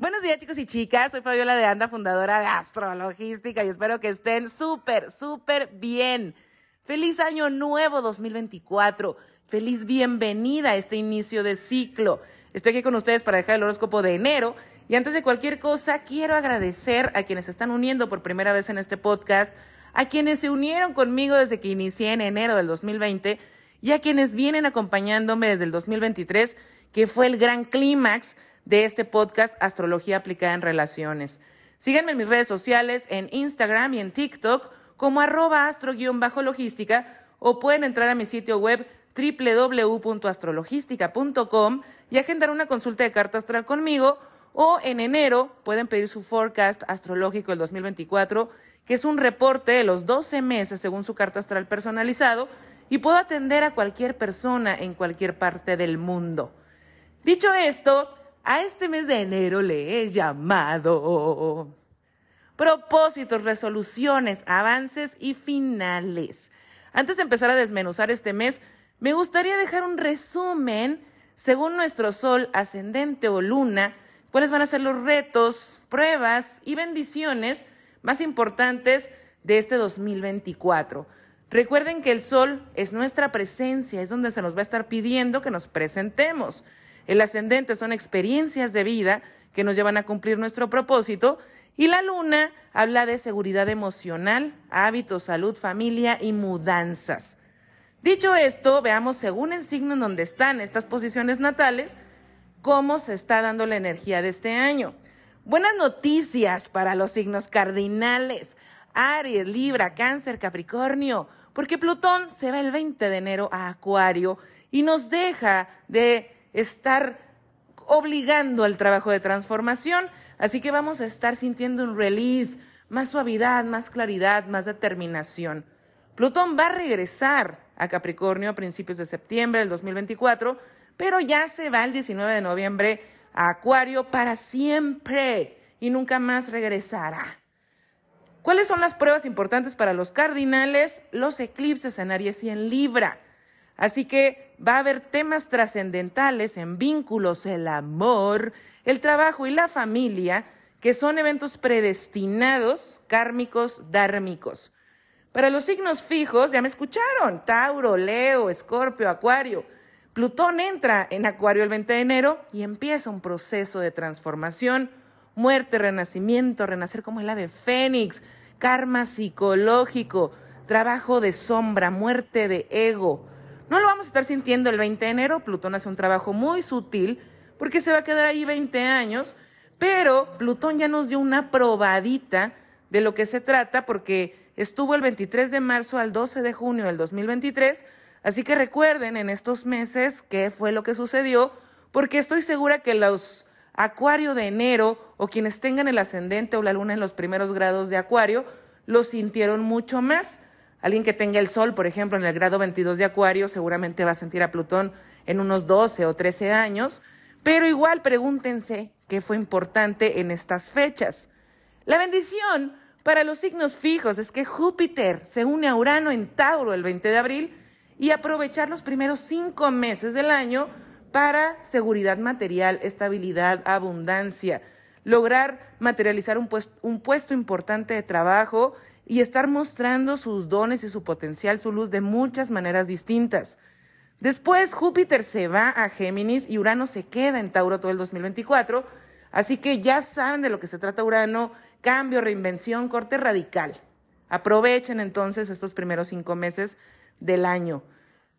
Buenos días chicos y chicas, soy Fabiola de Anda, fundadora de Astrologística y espero que estén súper, súper bien. Feliz año nuevo 2024, feliz bienvenida a este inicio de ciclo. Estoy aquí con ustedes para dejar el horóscopo de enero y antes de cualquier cosa quiero agradecer a quienes se están uniendo por primera vez en este podcast, a quienes se unieron conmigo desde que inicié en enero del 2020 y a quienes vienen acompañándome desde el 2023, que fue el gran clímax de este podcast Astrología aplicada en relaciones. Síganme en mis redes sociales, en Instagram y en TikTok como arroba astro-logística o pueden entrar a mi sitio web www.astrologística.com y agendar una consulta de carta astral conmigo o en enero pueden pedir su forecast astrológico del 2024, que es un reporte de los 12 meses según su carta astral personalizado y puedo atender a cualquier persona en cualquier parte del mundo. Dicho esto, a este mes de enero le he llamado propósitos, resoluciones, avances y finales. Antes de empezar a desmenuzar este mes, me gustaría dejar un resumen según nuestro sol ascendente o luna, cuáles van a ser los retos, pruebas y bendiciones más importantes de este 2024. Recuerden que el sol es nuestra presencia, es donde se nos va a estar pidiendo que nos presentemos. El ascendente son experiencias de vida que nos llevan a cumplir nuestro propósito y la luna habla de seguridad emocional, hábitos, salud, familia y mudanzas. Dicho esto, veamos según el signo en donde están estas posiciones natales, cómo se está dando la energía de este año. Buenas noticias para los signos cardinales. Aries, Libra, Cáncer, Capricornio, porque Plutón se va el 20 de enero a Acuario y nos deja de estar obligando al trabajo de transformación. Así que vamos a estar sintiendo un release, más suavidad, más claridad, más determinación. Plutón va a regresar a Capricornio a principios de septiembre del 2024, pero ya se va el 19 de noviembre a Acuario para siempre y nunca más regresará. ¿Cuáles son las pruebas importantes para los cardinales? Los eclipses en Aries y en Libra. Así que va a haber temas trascendentales en vínculos, el amor, el trabajo y la familia, que son eventos predestinados, kármicos, dármicos. Para los signos fijos, ya me escucharon, Tauro, Leo, Escorpio, Acuario. Plutón entra en Acuario el 20 de enero y empieza un proceso de transformación, muerte, renacimiento, renacer como el ave fénix, karma psicológico, trabajo de sombra, muerte de ego, no lo vamos a estar sintiendo el 20 de enero. Plutón hace un trabajo muy sutil porque se va a quedar ahí 20 años, pero Plutón ya nos dio una probadita de lo que se trata porque estuvo el 23 de marzo al 12 de junio del 2023. Así que recuerden en estos meses qué fue lo que sucedió, porque estoy segura que los Acuario de enero o quienes tengan el ascendente o la luna en los primeros grados de Acuario lo sintieron mucho más. Alguien que tenga el Sol, por ejemplo, en el grado 22 de Acuario, seguramente va a sentir a Plutón en unos 12 o 13 años, pero igual pregúntense qué fue importante en estas fechas. La bendición para los signos fijos es que Júpiter se une a Urano en Tauro el 20 de abril y aprovechar los primeros cinco meses del año para seguridad material, estabilidad, abundancia, lograr materializar un puesto, importante de trabajo y estar mostrando sus dones y su potencial, su luz de muchas maneras distintas. Después Júpiter se va a Géminis y Urano se queda en Tauro todo el 2024, así que ya saben de lo que se trata Urano, cambio, reinvención, corte radical. Aprovechen entonces estos primeros cinco meses del año.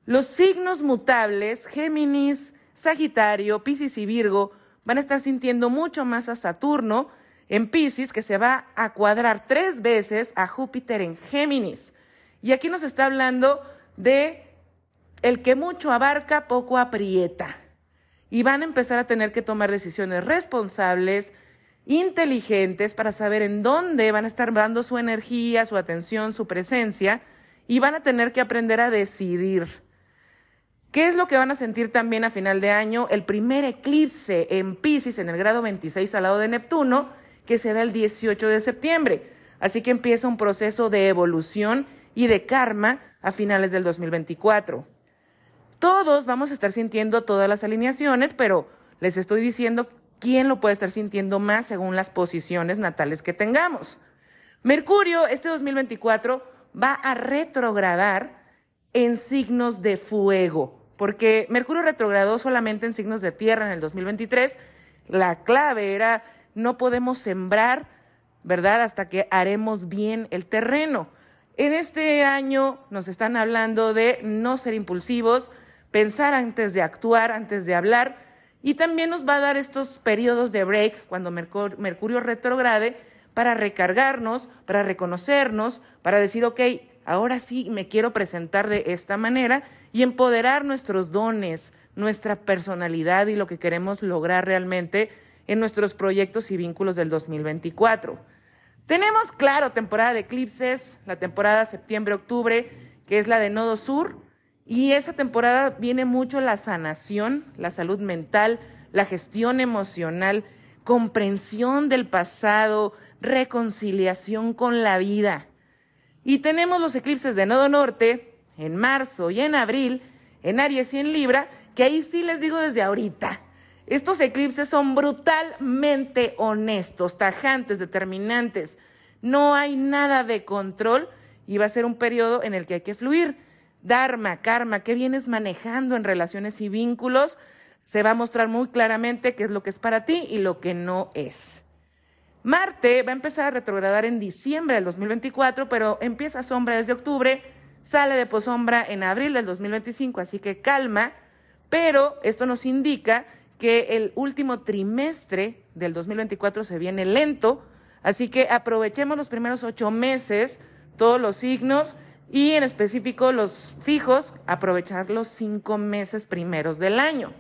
Los signos mutables, Géminis, Sagitario, Piscis y Virgo, van a estar sintiendo mucho más a Saturno, en Pisces, que se va a cuadrar tres veces a Júpiter en Géminis. Y aquí nos está hablando de el que mucho abarca, poco aprieta. Y van a empezar a tener que tomar decisiones responsables, inteligentes, para saber en dónde van a estar dando su energía, su atención, su presencia, y van a tener que aprender a decidir. ¿Qué es lo que van a sentir también a final de año? El primer eclipse en Pisces, en el grado 26 al lado de Neptuno, que se da el 18 de septiembre. Así que empieza un proceso de evolución y de karma a finales del 2024. Todos vamos a estar sintiendo todas las alineaciones, pero les estoy diciendo quién lo puede estar sintiendo más según las posiciones natales que tengamos. Mercurio este 2024 va a retrogradar en signos de fuego, porque Mercurio retrogradó solamente en signos de tierra en el 2023. La clave era no podemos sembrar, ¿verdad? Hasta que haremos bien el terreno. En este año nos están hablando de no ser impulsivos, pensar antes de actuar, antes de hablar, y también nos va a dar estos periodos de break cuando Mercurio retrograde para recargarnos, para reconocernos, para decir, ok, ahora sí me quiero presentar de esta manera y empoderar nuestros dones, nuestra personalidad y lo que queremos lograr realmente en nuestros proyectos y vínculos del 2024. Tenemos, claro, temporada de eclipses, la temporada septiembre-octubre, que es la de Nodo Sur, y esa temporada viene mucho la sanación, la salud mental, la gestión emocional, comprensión del pasado, reconciliación con la vida. Y tenemos los eclipses de Nodo Norte en marzo y en abril, en Aries y en Libra, que ahí sí les digo desde ahorita. Estos eclipses son brutalmente honestos, tajantes, determinantes. No hay nada de control y va a ser un periodo en el que hay que fluir. Dharma, karma, qué vienes manejando en relaciones y vínculos, se va a mostrar muy claramente qué es lo que es para ti y lo que no es. Marte va a empezar a retrogradar en diciembre del 2024, pero empieza sombra desde octubre, sale de posombra en abril del 2025, así que calma, pero esto nos indica que el último trimestre del 2024 se viene lento, así que aprovechemos los primeros ocho meses, todos los signos y en específico los fijos, aprovechar los cinco meses primeros del año.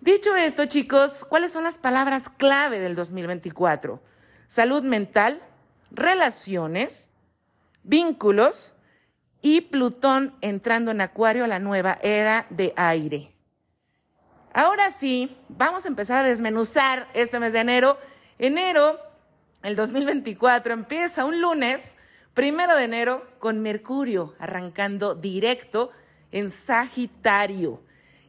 Dicho esto, chicos, ¿cuáles son las palabras clave del 2024? Salud mental, relaciones, vínculos y Plutón entrando en Acuario a la nueva era de aire. Ahora sí, vamos a empezar a desmenuzar este mes de enero. Enero, el 2024, empieza un lunes, primero de enero, con Mercurio arrancando directo en Sagitario.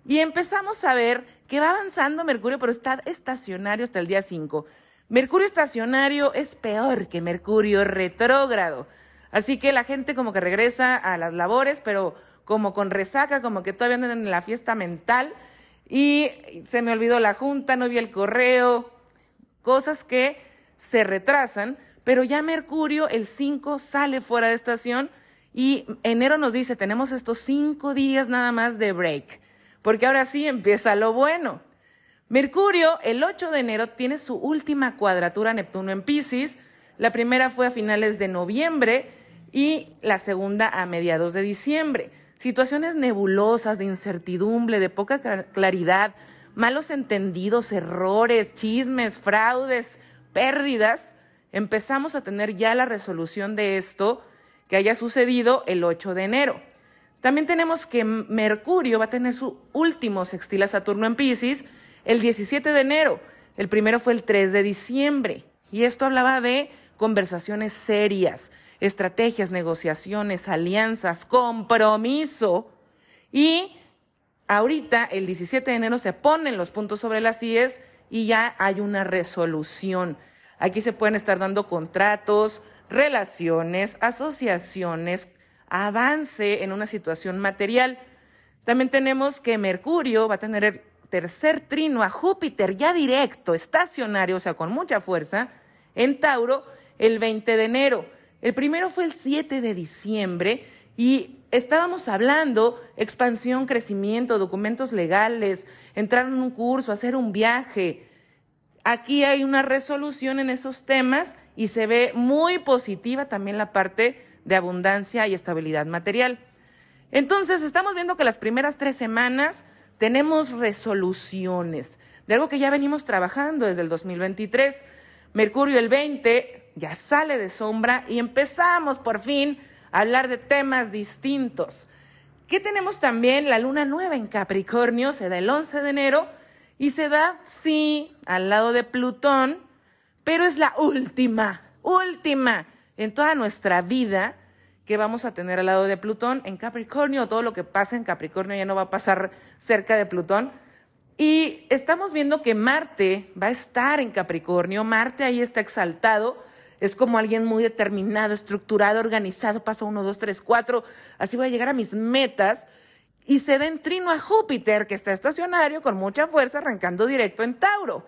Y empezamos a ver que va avanzando Mercurio, pero está estacionario hasta el día 5. Mercurio estacionario es peor que Mercurio retrógrado. Así que la gente como que regresa a las labores, pero como con resaca, como que todavía andan en la fiesta mental. Y se me olvidó la junta, no vi el correo, cosas que se retrasan, pero ya Mercurio el 5 sale fuera de estación y enero nos dice, tenemos estos cinco días nada más de break porque ahora sí empieza lo bueno. Mercurio, el 8 de enero, tiene su última cuadratura Neptuno en Pisces. La primera fue a finales de noviembre y la segunda a mediados de diciembre. Situaciones nebulosas, de incertidumbre, de poca claridad, malos entendidos, errores, chismes, fraudes, pérdidas. Empezamos a tener ya la resolución de esto que haya sucedido el 8 de enero. También tenemos que Mercurio va a tener su último sextil a Saturno en Pisces el 17 de enero. El primero fue el 3 de diciembre. Y esto hablaba de conversaciones serias, estrategias, negociaciones, alianzas, compromiso. Y ahorita, el 17 de enero, se ponen los puntos sobre las IES y ya hay una resolución. Aquí se pueden estar dando contratos, relaciones, asociaciones, avance en una situación material. También tenemos que Mercurio va a tener el tercer trino a Júpiter ya directo, estacionario, o sea, con mucha fuerza, en Tauro el 20 de enero. El primero fue el 7 de diciembre y estábamos hablando expansión, crecimiento, documentos legales, entrar en un curso, hacer un viaje. Aquí hay una resolución en esos temas y se ve muy positiva también la parte de abundancia y estabilidad material. Entonces, estamos viendo que las primeras tres semanas tenemos resoluciones de algo que ya venimos trabajando desde el 2023. Mercurio el 20 ya sale de sombra y empezamos por fin a hablar de temas distintos. ¿Qué tenemos también? La luna nueva en Capricornio se da el 11 de enero y se da, sí, al lado de Plutón, pero es la última, última en toda nuestra vida que vamos a tener al lado de Plutón en Capricornio, todo lo que pasa en Capricornio ya no va a pasar cerca de Plutón. Y estamos viendo que Marte va a estar en Capricornio. Marte ahí está exaltado. Es como alguien muy determinado, estructurado, organizado. Paso uno, dos, tres, cuatro. Así voy a llegar a mis metas. Y se da en trino a Júpiter, que está estacionario con mucha fuerza, arrancando directo en Tauro.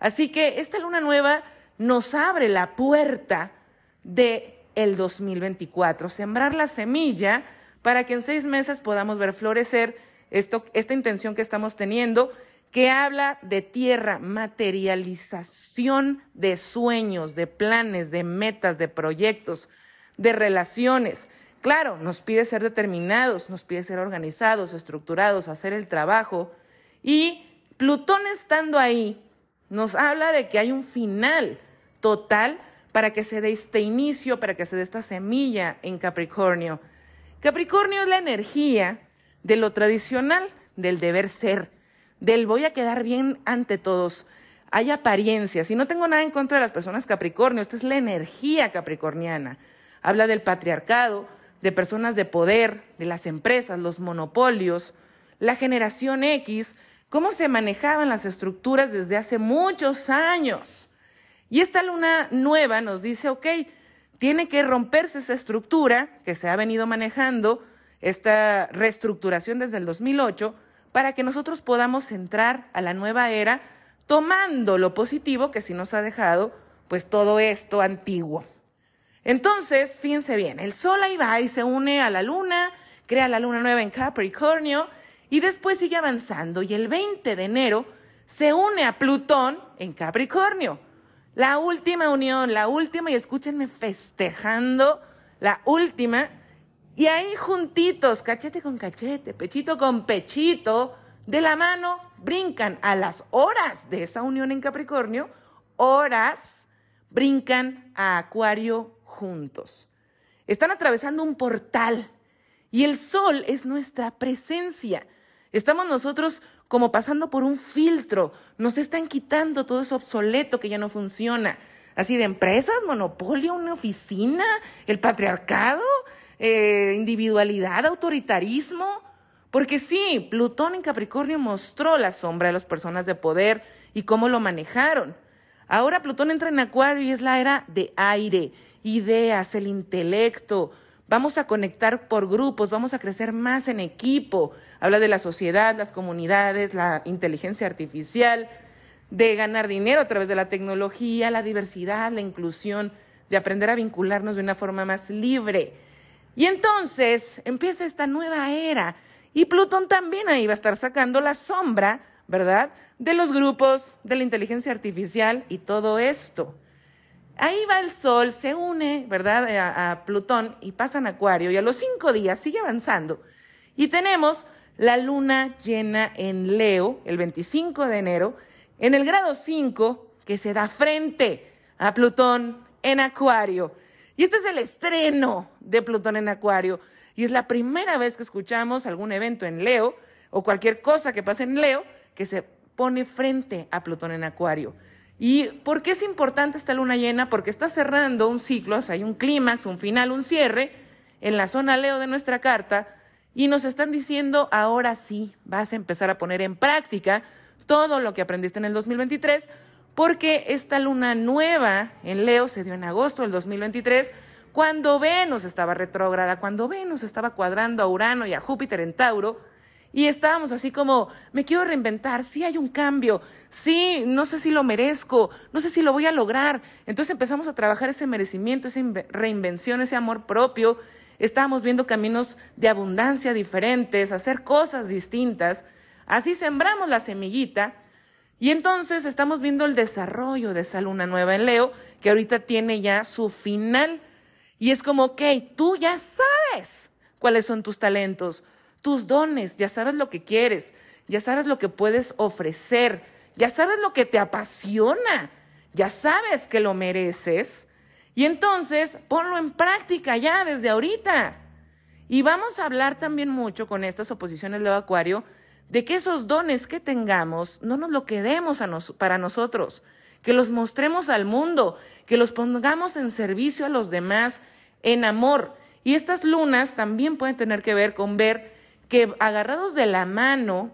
Así que esta luna nueva nos abre la puerta de el 2024, sembrar la semilla para que en seis meses podamos ver florecer esto, esta intención que estamos teniendo, que habla de tierra, materialización de sueños, de planes, de metas, de proyectos, de relaciones. Claro, nos pide ser determinados, nos pide ser organizados, estructurados, hacer el trabajo. Y Plutón estando ahí nos habla de que hay un final total para que se dé este inicio, para que se dé esta semilla en Capricornio. Capricornio es la energía de lo tradicional, del deber ser, del voy a quedar bien ante todos. Hay apariencias, y no tengo nada en contra de las personas Capricornio, esta es la energía capricorniana. Habla del patriarcado, de personas de poder, de las empresas, los monopolios, la generación X, cómo se manejaban las estructuras desde hace muchos años. Y esta luna nueva nos dice, ok, tiene que romperse esa estructura que se ha venido manejando, esta reestructuración desde el 2008, para que nosotros podamos entrar a la nueva era tomando lo positivo que sí nos ha dejado, pues todo esto antiguo. Entonces, fíjense bien, el Sol ahí va y se une a la Luna, crea la Luna nueva en Capricornio y después sigue avanzando y el 20 de enero se une a Plutón en Capricornio. La última unión, la última, y escúchenme festejando, la última, y ahí juntitos, cachete con cachete, pechito con pechito, de la mano, brincan a las horas de esa unión en Capricornio, horas, brincan a Acuario juntos. Están atravesando un portal y el sol es nuestra presencia. Estamos nosotros como pasando por un filtro. Nos están quitando todo eso obsoleto que ya no funciona. Así de empresas, monopolio, una oficina, el patriarcado, eh, individualidad, autoritarismo. Porque sí, Plutón en Capricornio mostró la sombra de las personas de poder y cómo lo manejaron. Ahora Plutón entra en Acuario y es la era de aire, ideas, el intelecto, Vamos a conectar por grupos, vamos a crecer más en equipo. Habla de la sociedad, las comunidades, la inteligencia artificial, de ganar dinero a través de la tecnología, la diversidad, la inclusión, de aprender a vincularnos de una forma más libre. Y entonces empieza esta nueva era. Y Plutón también ahí va a estar sacando la sombra, ¿verdad? De los grupos, de la inteligencia artificial y todo esto. Ahí va el Sol, se une, ¿verdad?, a, Plutón y pasa en Acuario y a los cinco días sigue avanzando. Y tenemos la luna llena en Leo, el 25 de enero, en el grado 5, que se da frente a Plutón en Acuario. Y este es el estreno de Plutón en Acuario. Y es la primera vez que escuchamos algún evento en Leo o cualquier cosa que pase en Leo que se pone frente a Plutón en Acuario. ¿Y por qué es importante esta luna llena? Porque está cerrando un ciclo, o sea, hay un clímax, un final, un cierre en la zona Leo de nuestra carta y nos están diciendo, ahora sí, vas a empezar a poner en práctica todo lo que aprendiste en el 2023, porque esta luna nueva en Leo se dio en agosto del 2023, cuando Venus estaba retrógrada, cuando Venus estaba cuadrando a Urano y a Júpiter en Tauro, y estábamos así como, me quiero reinventar, sí hay un cambio, sí, no sé si lo merezco, no sé si lo voy a lograr. Entonces empezamos a trabajar ese merecimiento, esa reinvención, ese amor propio. Estábamos viendo caminos de abundancia diferentes, hacer cosas distintas. Así sembramos la semillita y entonces estamos viendo el desarrollo de esa luna nueva en Leo, que ahorita tiene ya su final. Y es como, ok, tú ya sabes cuáles son tus talentos, tus dones, ya sabes lo que quieres, ya sabes lo que puedes ofrecer, ya sabes lo que te apasiona, ya sabes que lo mereces. Y entonces ponlo en práctica ya desde ahorita. Y vamos a hablar también mucho con estas oposiciones de Acuario de que esos dones que tengamos no nos lo quedemos para nosotros, que los mostremos al mundo, que los pongamos en servicio a los demás en amor. Y estas lunas también pueden tener que ver con ver que agarrados de la mano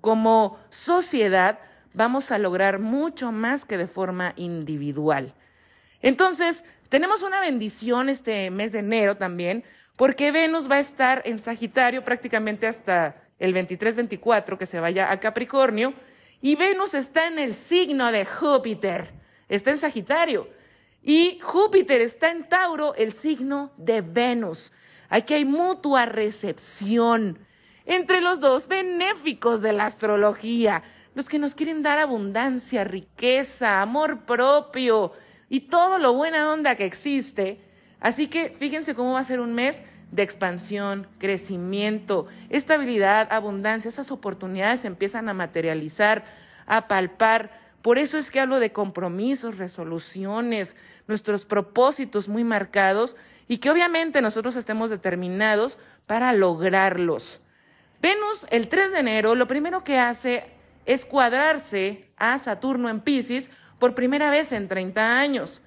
como sociedad vamos a lograr mucho más que de forma individual. Entonces, tenemos una bendición este mes de enero también, porque Venus va a estar en Sagitario prácticamente hasta el 23-24 que se vaya a Capricornio, y Venus está en el signo de Júpiter, está en Sagitario, y Júpiter está en Tauro, el signo de Venus. Aquí hay mutua recepción entre los dos benéficos de la astrología, los que nos quieren dar abundancia, riqueza, amor propio y todo lo buena onda que existe. Así que fíjense cómo va a ser un mes de expansión, crecimiento, estabilidad, abundancia. Esas oportunidades empiezan a materializar, a palpar. Por eso es que hablo de compromisos, resoluciones, nuestros propósitos muy marcados y que obviamente nosotros estemos determinados para lograrlos. Venus el 3 de enero lo primero que hace es cuadrarse a Saturno en Pisces por primera vez en 30 años.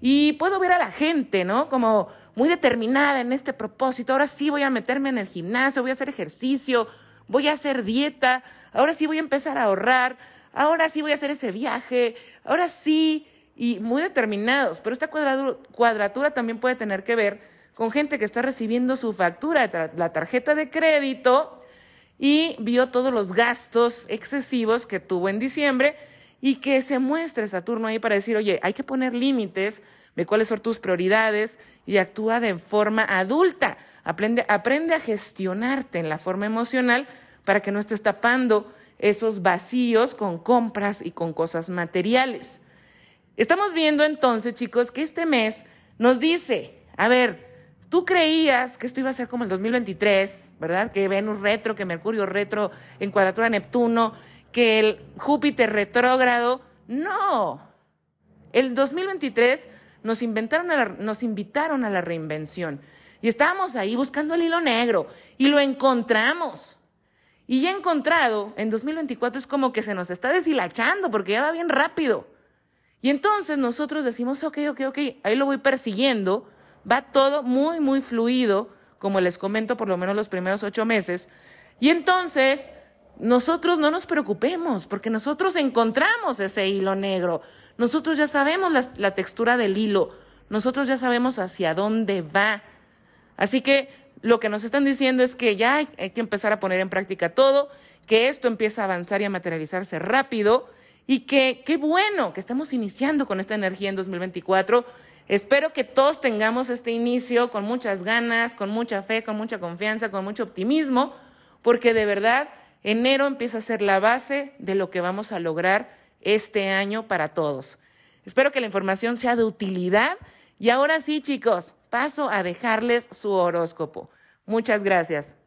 Y puedo ver a la gente, ¿no? Como muy determinada en este propósito. Ahora sí voy a meterme en el gimnasio, voy a hacer ejercicio, voy a hacer dieta, ahora sí voy a empezar a ahorrar, ahora sí voy a hacer ese viaje, ahora sí, y muy determinados. Pero esta cuadratura, también puede tener que ver con gente que está recibiendo su factura, la tarjeta de crédito, y vio todos los gastos excesivos que tuvo en diciembre y que se muestre Saturno ahí para decir, oye, hay que poner límites, ve cuáles son tus prioridades y actúa de forma adulta. Aprende, aprende a gestionarte en la forma emocional para que no estés tapando esos vacíos con compras y con cosas materiales. Estamos viendo entonces, chicos, que este mes nos dice, a ver, tú creías que esto iba a ser como el 2023, ¿verdad? Que Venus retro, que Mercurio retro en cuadratura Neptuno, que el Júpiter retrógrado. No. El 2023 nos, inventaron nos invitaron a la reinvención. Y estábamos ahí buscando el hilo negro y lo encontramos. Y ya encontrado, en 2024 es como que se nos está deshilachando porque ya va bien rápido. Y entonces nosotros decimos, ok, ok, ok, ahí lo voy persiguiendo. Va todo muy, muy fluido, como les comento, por lo menos los primeros ocho meses. Y entonces nosotros no nos preocupemos, porque nosotros encontramos ese hilo negro. Nosotros ya sabemos la, textura del hilo. Nosotros ya sabemos hacia dónde va. Así que lo que nos están diciendo es que ya hay, que empezar a poner en práctica todo, que esto empieza a avanzar y a materializarse rápido y que qué bueno que estamos iniciando con esta energía en 2024. Espero que todos tengamos este inicio con muchas ganas, con mucha fe, con mucha confianza, con mucho optimismo, porque de verdad Enero empieza a ser la base de lo que vamos a lograr este año para todos. Espero que la información sea de utilidad y ahora sí, chicos, paso a dejarles su horóscopo. Muchas gracias.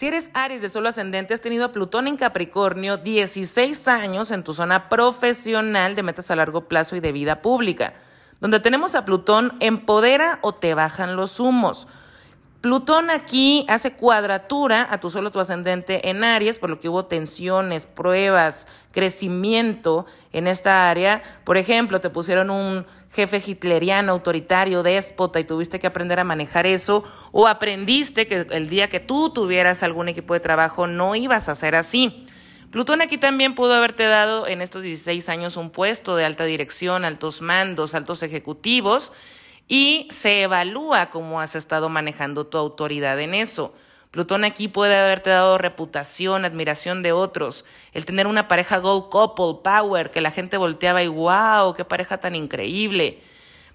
Si eres Aries de solo ascendente, has tenido a Plutón en Capricornio 16 años en tu zona profesional de metas a largo plazo y de vida pública. Donde tenemos a Plutón, empodera o te bajan los humos. Plutón aquí hace cuadratura a tu solo tu ascendente en Aries, por lo que hubo tensiones, pruebas, crecimiento en esta área. Por ejemplo, te pusieron un jefe hitleriano, autoritario, déspota y tuviste que aprender a manejar eso, o aprendiste que el día que tú tuvieras algún equipo de trabajo no ibas a ser así. Plutón aquí también pudo haberte dado en estos 16 años un puesto de alta dirección, altos mandos, altos ejecutivos, y se evalúa cómo has estado manejando tu autoridad en eso. Plutón aquí puede haberte dado reputación, admiración de otros, el tener una pareja gold couple, power, que la gente volteaba y wow, qué pareja tan increíble.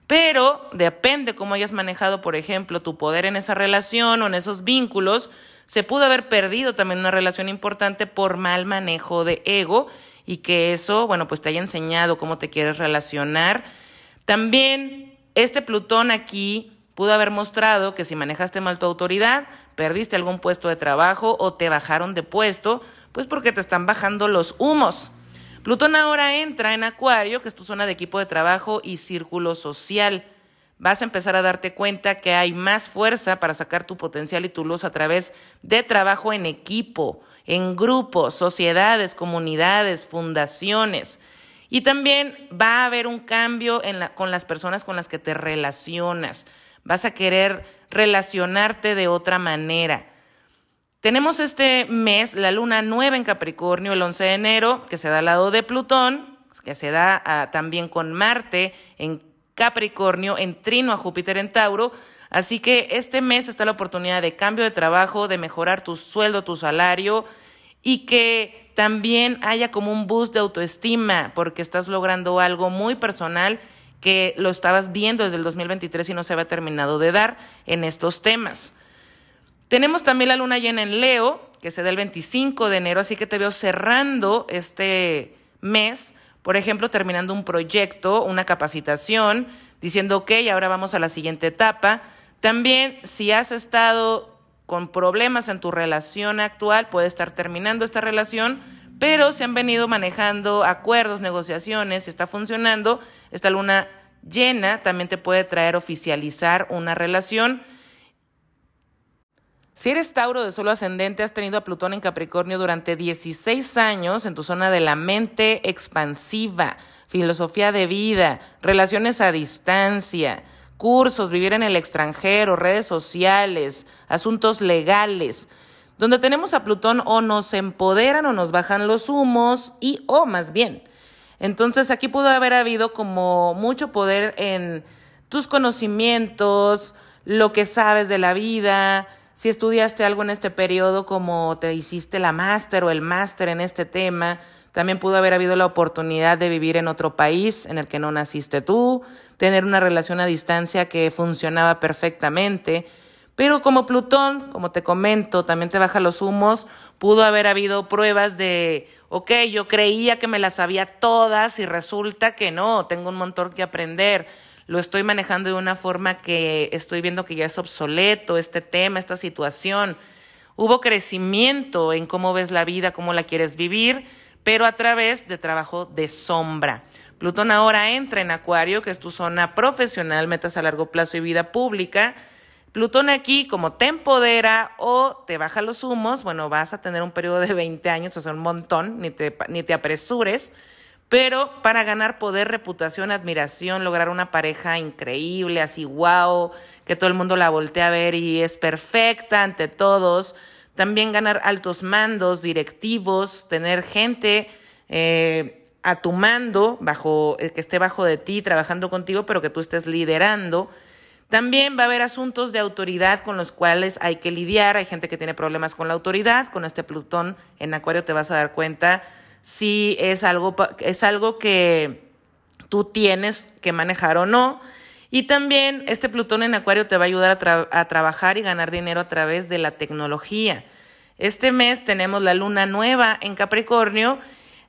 Pero depende cómo hayas manejado, por ejemplo, tu poder en esa relación o en esos vínculos, se pudo haber perdido también una relación importante por mal manejo de ego y que eso, bueno, pues te haya enseñado cómo te quieres relacionar. También este Plutón aquí pudo haber mostrado que si manejaste mal tu autoridad, perdiste algún puesto de trabajo o te bajaron de puesto, pues porque te están bajando los humos. Plutón ahora entra en Acuario, que es tu zona de equipo de trabajo y círculo social. Vas a empezar a darte cuenta que hay más fuerza para sacar tu potencial y tu luz a través de trabajo en equipo, en grupos, sociedades, comunidades, fundaciones. Y también va a haber un cambio con las personas con las que te relacionas vas a querer relacionarte de otra manera. Tenemos este mes la luna nueva en Capricornio el 11 de enero, que se da al lado de Plutón, que se da ah, también con Marte en Capricornio, en trino a Júpiter en Tauro. Así que este mes está la oportunidad de cambio de trabajo, de mejorar tu sueldo, tu salario y que también haya como un boost de autoestima porque estás logrando algo muy personal que lo estabas viendo desde el 2023 y no se había terminado de dar en estos temas. Tenemos también la luna llena en Leo, que se da el 25 de enero, así que te veo cerrando este mes, por ejemplo, terminando un proyecto, una capacitación, diciendo, ok, ahora vamos a la siguiente etapa. También, si has estado con problemas en tu relación actual, puede estar terminando esta relación, pero se han venido manejando acuerdos, negociaciones, está funcionando. Esta luna llena también te puede traer oficializar una relación. Si eres Tauro de solo ascendente, has tenido a Plutón en Capricornio durante 16 años en tu zona de la mente expansiva, filosofía de vida, relaciones a distancia, cursos, vivir en el extranjero, redes sociales, asuntos legales donde tenemos a Plutón o nos empoderan o nos bajan los humos y o más bien. Entonces aquí pudo haber habido como mucho poder en tus conocimientos, lo que sabes de la vida, si estudiaste algo en este periodo como te hiciste la máster o el máster en este tema, también pudo haber habido la oportunidad de vivir en otro país en el que no naciste tú, tener una relación a distancia que funcionaba perfectamente. Pero como Plutón, como te comento, también te baja los humos, pudo haber habido pruebas de, ok, yo creía que me las sabía todas y resulta que no, tengo un montón que aprender. Lo estoy manejando de una forma que estoy viendo que ya es obsoleto este tema, esta situación. Hubo crecimiento en cómo ves la vida, cómo la quieres vivir, pero a través de trabajo de sombra. Plutón ahora entra en Acuario, que es tu zona profesional, metas a largo plazo y vida pública. Plutón aquí, como te empodera o te baja los humos, bueno, vas a tener un periodo de 20 años, o sea, un montón, ni te, ni te apresures, pero para ganar poder, reputación, admiración, lograr una pareja increíble, así wow, que todo el mundo la voltee a ver y es perfecta ante todos, también ganar altos mandos, directivos, tener gente eh, a tu mando, bajo, eh, que esté bajo de ti, trabajando contigo, pero que tú estés liderando también va a haber asuntos de autoridad con los cuales hay que lidiar. Hay gente que tiene problemas con la autoridad. Con este Plutón en Acuario te vas a dar cuenta si es algo, es algo que tú tienes que manejar o no. Y también este Plutón en Acuario te va a ayudar a, a trabajar y ganar dinero a través de la tecnología. Este mes tenemos la luna nueva en Capricornio,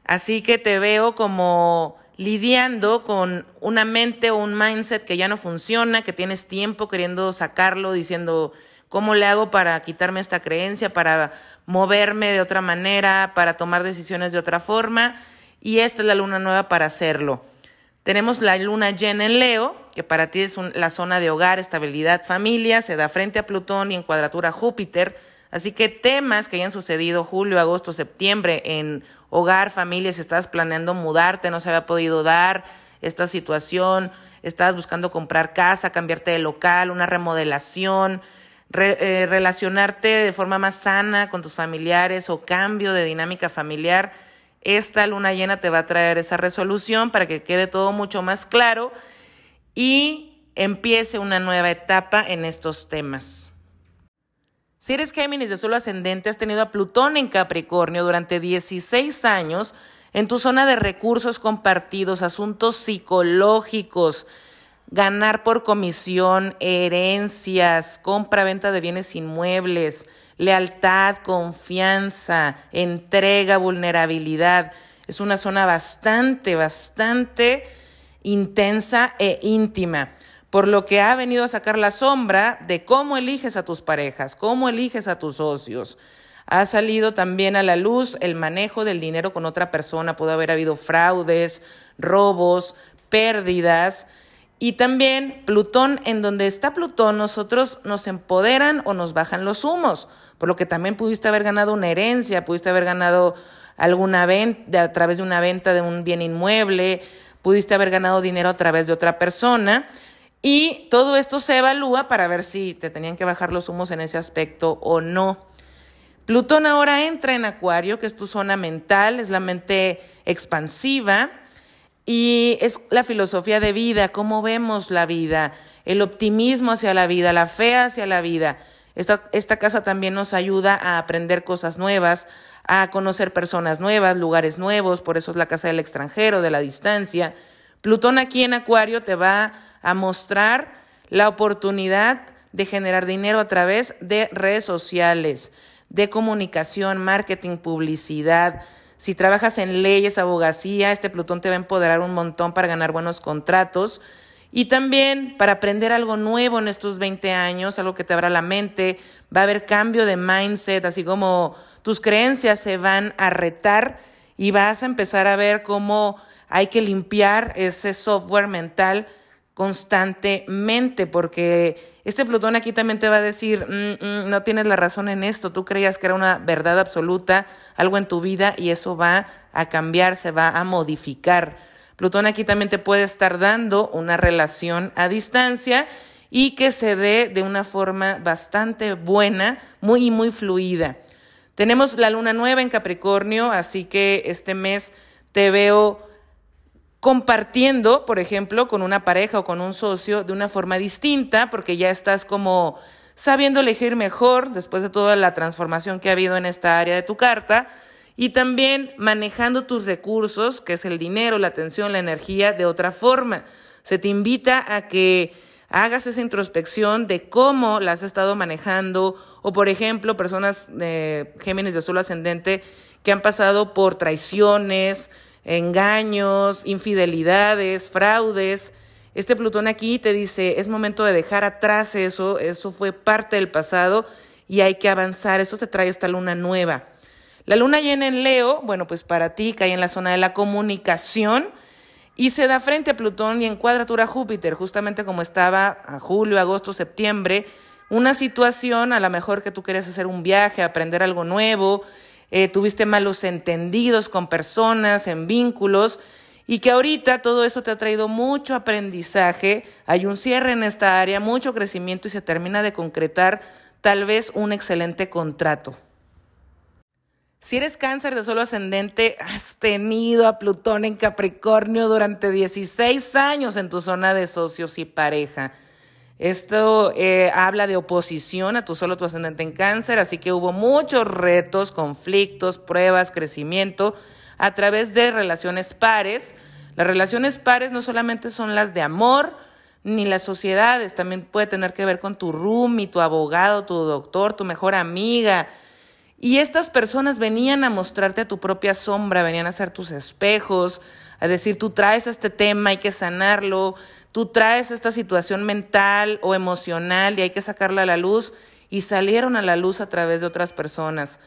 así que te veo como lidiando con una mente o un mindset que ya no funciona, que tienes tiempo queriendo sacarlo, diciendo, ¿cómo le hago para quitarme esta creencia, para moverme de otra manera, para tomar decisiones de otra forma? Y esta es la luna nueva para hacerlo. Tenemos la luna llena en Leo, que para ti es la zona de hogar, estabilidad, familia, se da frente a Plutón y en cuadratura Júpiter. Así que temas que hayan sucedido julio, agosto, septiembre en hogar, familia, si estás planeando mudarte, no se había podido dar esta situación, estás buscando comprar casa, cambiarte de local, una remodelación, eh, relacionarte de forma más sana con tus familiares o cambio de dinámica familiar, esta luna llena te va a traer esa resolución para que quede todo mucho más claro y empiece una nueva etapa en estos temas. Si eres Géminis de solo ascendente, has tenido a Plutón en Capricornio durante 16 años en tu zona de recursos compartidos, asuntos psicológicos, ganar por comisión, herencias, compra-venta de bienes inmuebles, lealtad, confianza, entrega, vulnerabilidad. Es una zona bastante, bastante intensa e íntima. Por lo que ha venido a sacar la sombra de cómo eliges a tus parejas, cómo eliges a tus socios. Ha salido también a la luz el manejo del dinero con otra persona, puede haber habido fraudes, robos, pérdidas. Y también Plutón, en donde está Plutón, nosotros nos empoderan o nos bajan los humos, por lo que también pudiste haber ganado una herencia, pudiste haber ganado alguna venta a través de una venta de un bien inmueble, pudiste haber ganado dinero a través de otra persona. Y todo esto se evalúa para ver si te tenían que bajar los humos en ese aspecto o no. Plutón ahora entra en Acuario, que es tu zona mental, es la mente expansiva y es la filosofía de vida, cómo vemos la vida, el optimismo hacia la vida, la fe hacia la vida. Esta, esta casa también nos ayuda a aprender cosas nuevas, a conocer personas nuevas, lugares nuevos, por eso es la casa del extranjero, de la distancia. Plutón aquí en Acuario te va a mostrar la oportunidad de generar dinero a través de redes sociales, de comunicación, marketing, publicidad. Si trabajas en leyes, abogacía, este Plutón te va a empoderar un montón para ganar buenos contratos y también para aprender algo nuevo en estos 20 años, algo que te abra la mente, va a haber cambio de mindset, así como tus creencias se van a retar y vas a empezar a ver cómo hay que limpiar ese software mental constantemente, porque este Plutón aquí también te va a decir, mm, mm, no tienes la razón en esto, tú creías que era una verdad absoluta, algo en tu vida, y eso va a cambiar, se va a modificar. Plutón aquí también te puede estar dando una relación a distancia y que se dé de una forma bastante buena, muy, muy fluida. Tenemos la luna nueva en Capricornio, así que este mes te veo compartiendo, por ejemplo, con una pareja o con un socio de una forma distinta, porque ya estás como sabiendo elegir mejor después de toda la transformación que ha habido en esta área de tu carta, y también manejando tus recursos, que es el dinero, la atención, la energía, de otra forma. Se te invita a que hagas esa introspección de cómo la has estado manejando, o por ejemplo, personas de Géminis de Sol ascendente que han pasado por traiciones, engaños, infidelidades, fraudes. Este Plutón aquí te dice, es momento de dejar atrás eso, eso fue parte del pasado y hay que avanzar, eso te trae esta luna nueva. La luna llena en Leo, bueno, pues para ti cae en la zona de la comunicación y se da frente a Plutón y en cuadratura a Júpiter, justamente como estaba a julio, agosto, septiembre, una situación a lo mejor que tú querías hacer un viaje, aprender algo nuevo, eh, tuviste malos entendidos con personas, en vínculos, y que ahorita todo eso te ha traído mucho aprendizaje, hay un cierre en esta área, mucho crecimiento y se termina de concretar tal vez un excelente contrato. Si eres cáncer de suelo ascendente, has tenido a Plutón en Capricornio durante 16 años en tu zona de socios y pareja. Esto eh, habla de oposición a tu solo tu ascendente en cáncer, así que hubo muchos retos, conflictos, pruebas, crecimiento a través de relaciones pares. Las relaciones pares no solamente son las de amor, ni las sociedades, también puede tener que ver con tu roomie, tu abogado, tu doctor, tu mejor amiga. Y estas personas venían a mostrarte a tu propia sombra, venían a ser tus espejos, a decir, tú traes este tema, hay que sanarlo, tú traes esta situación mental o emocional y hay que sacarla a la luz y salieron a la luz a través de otras personas.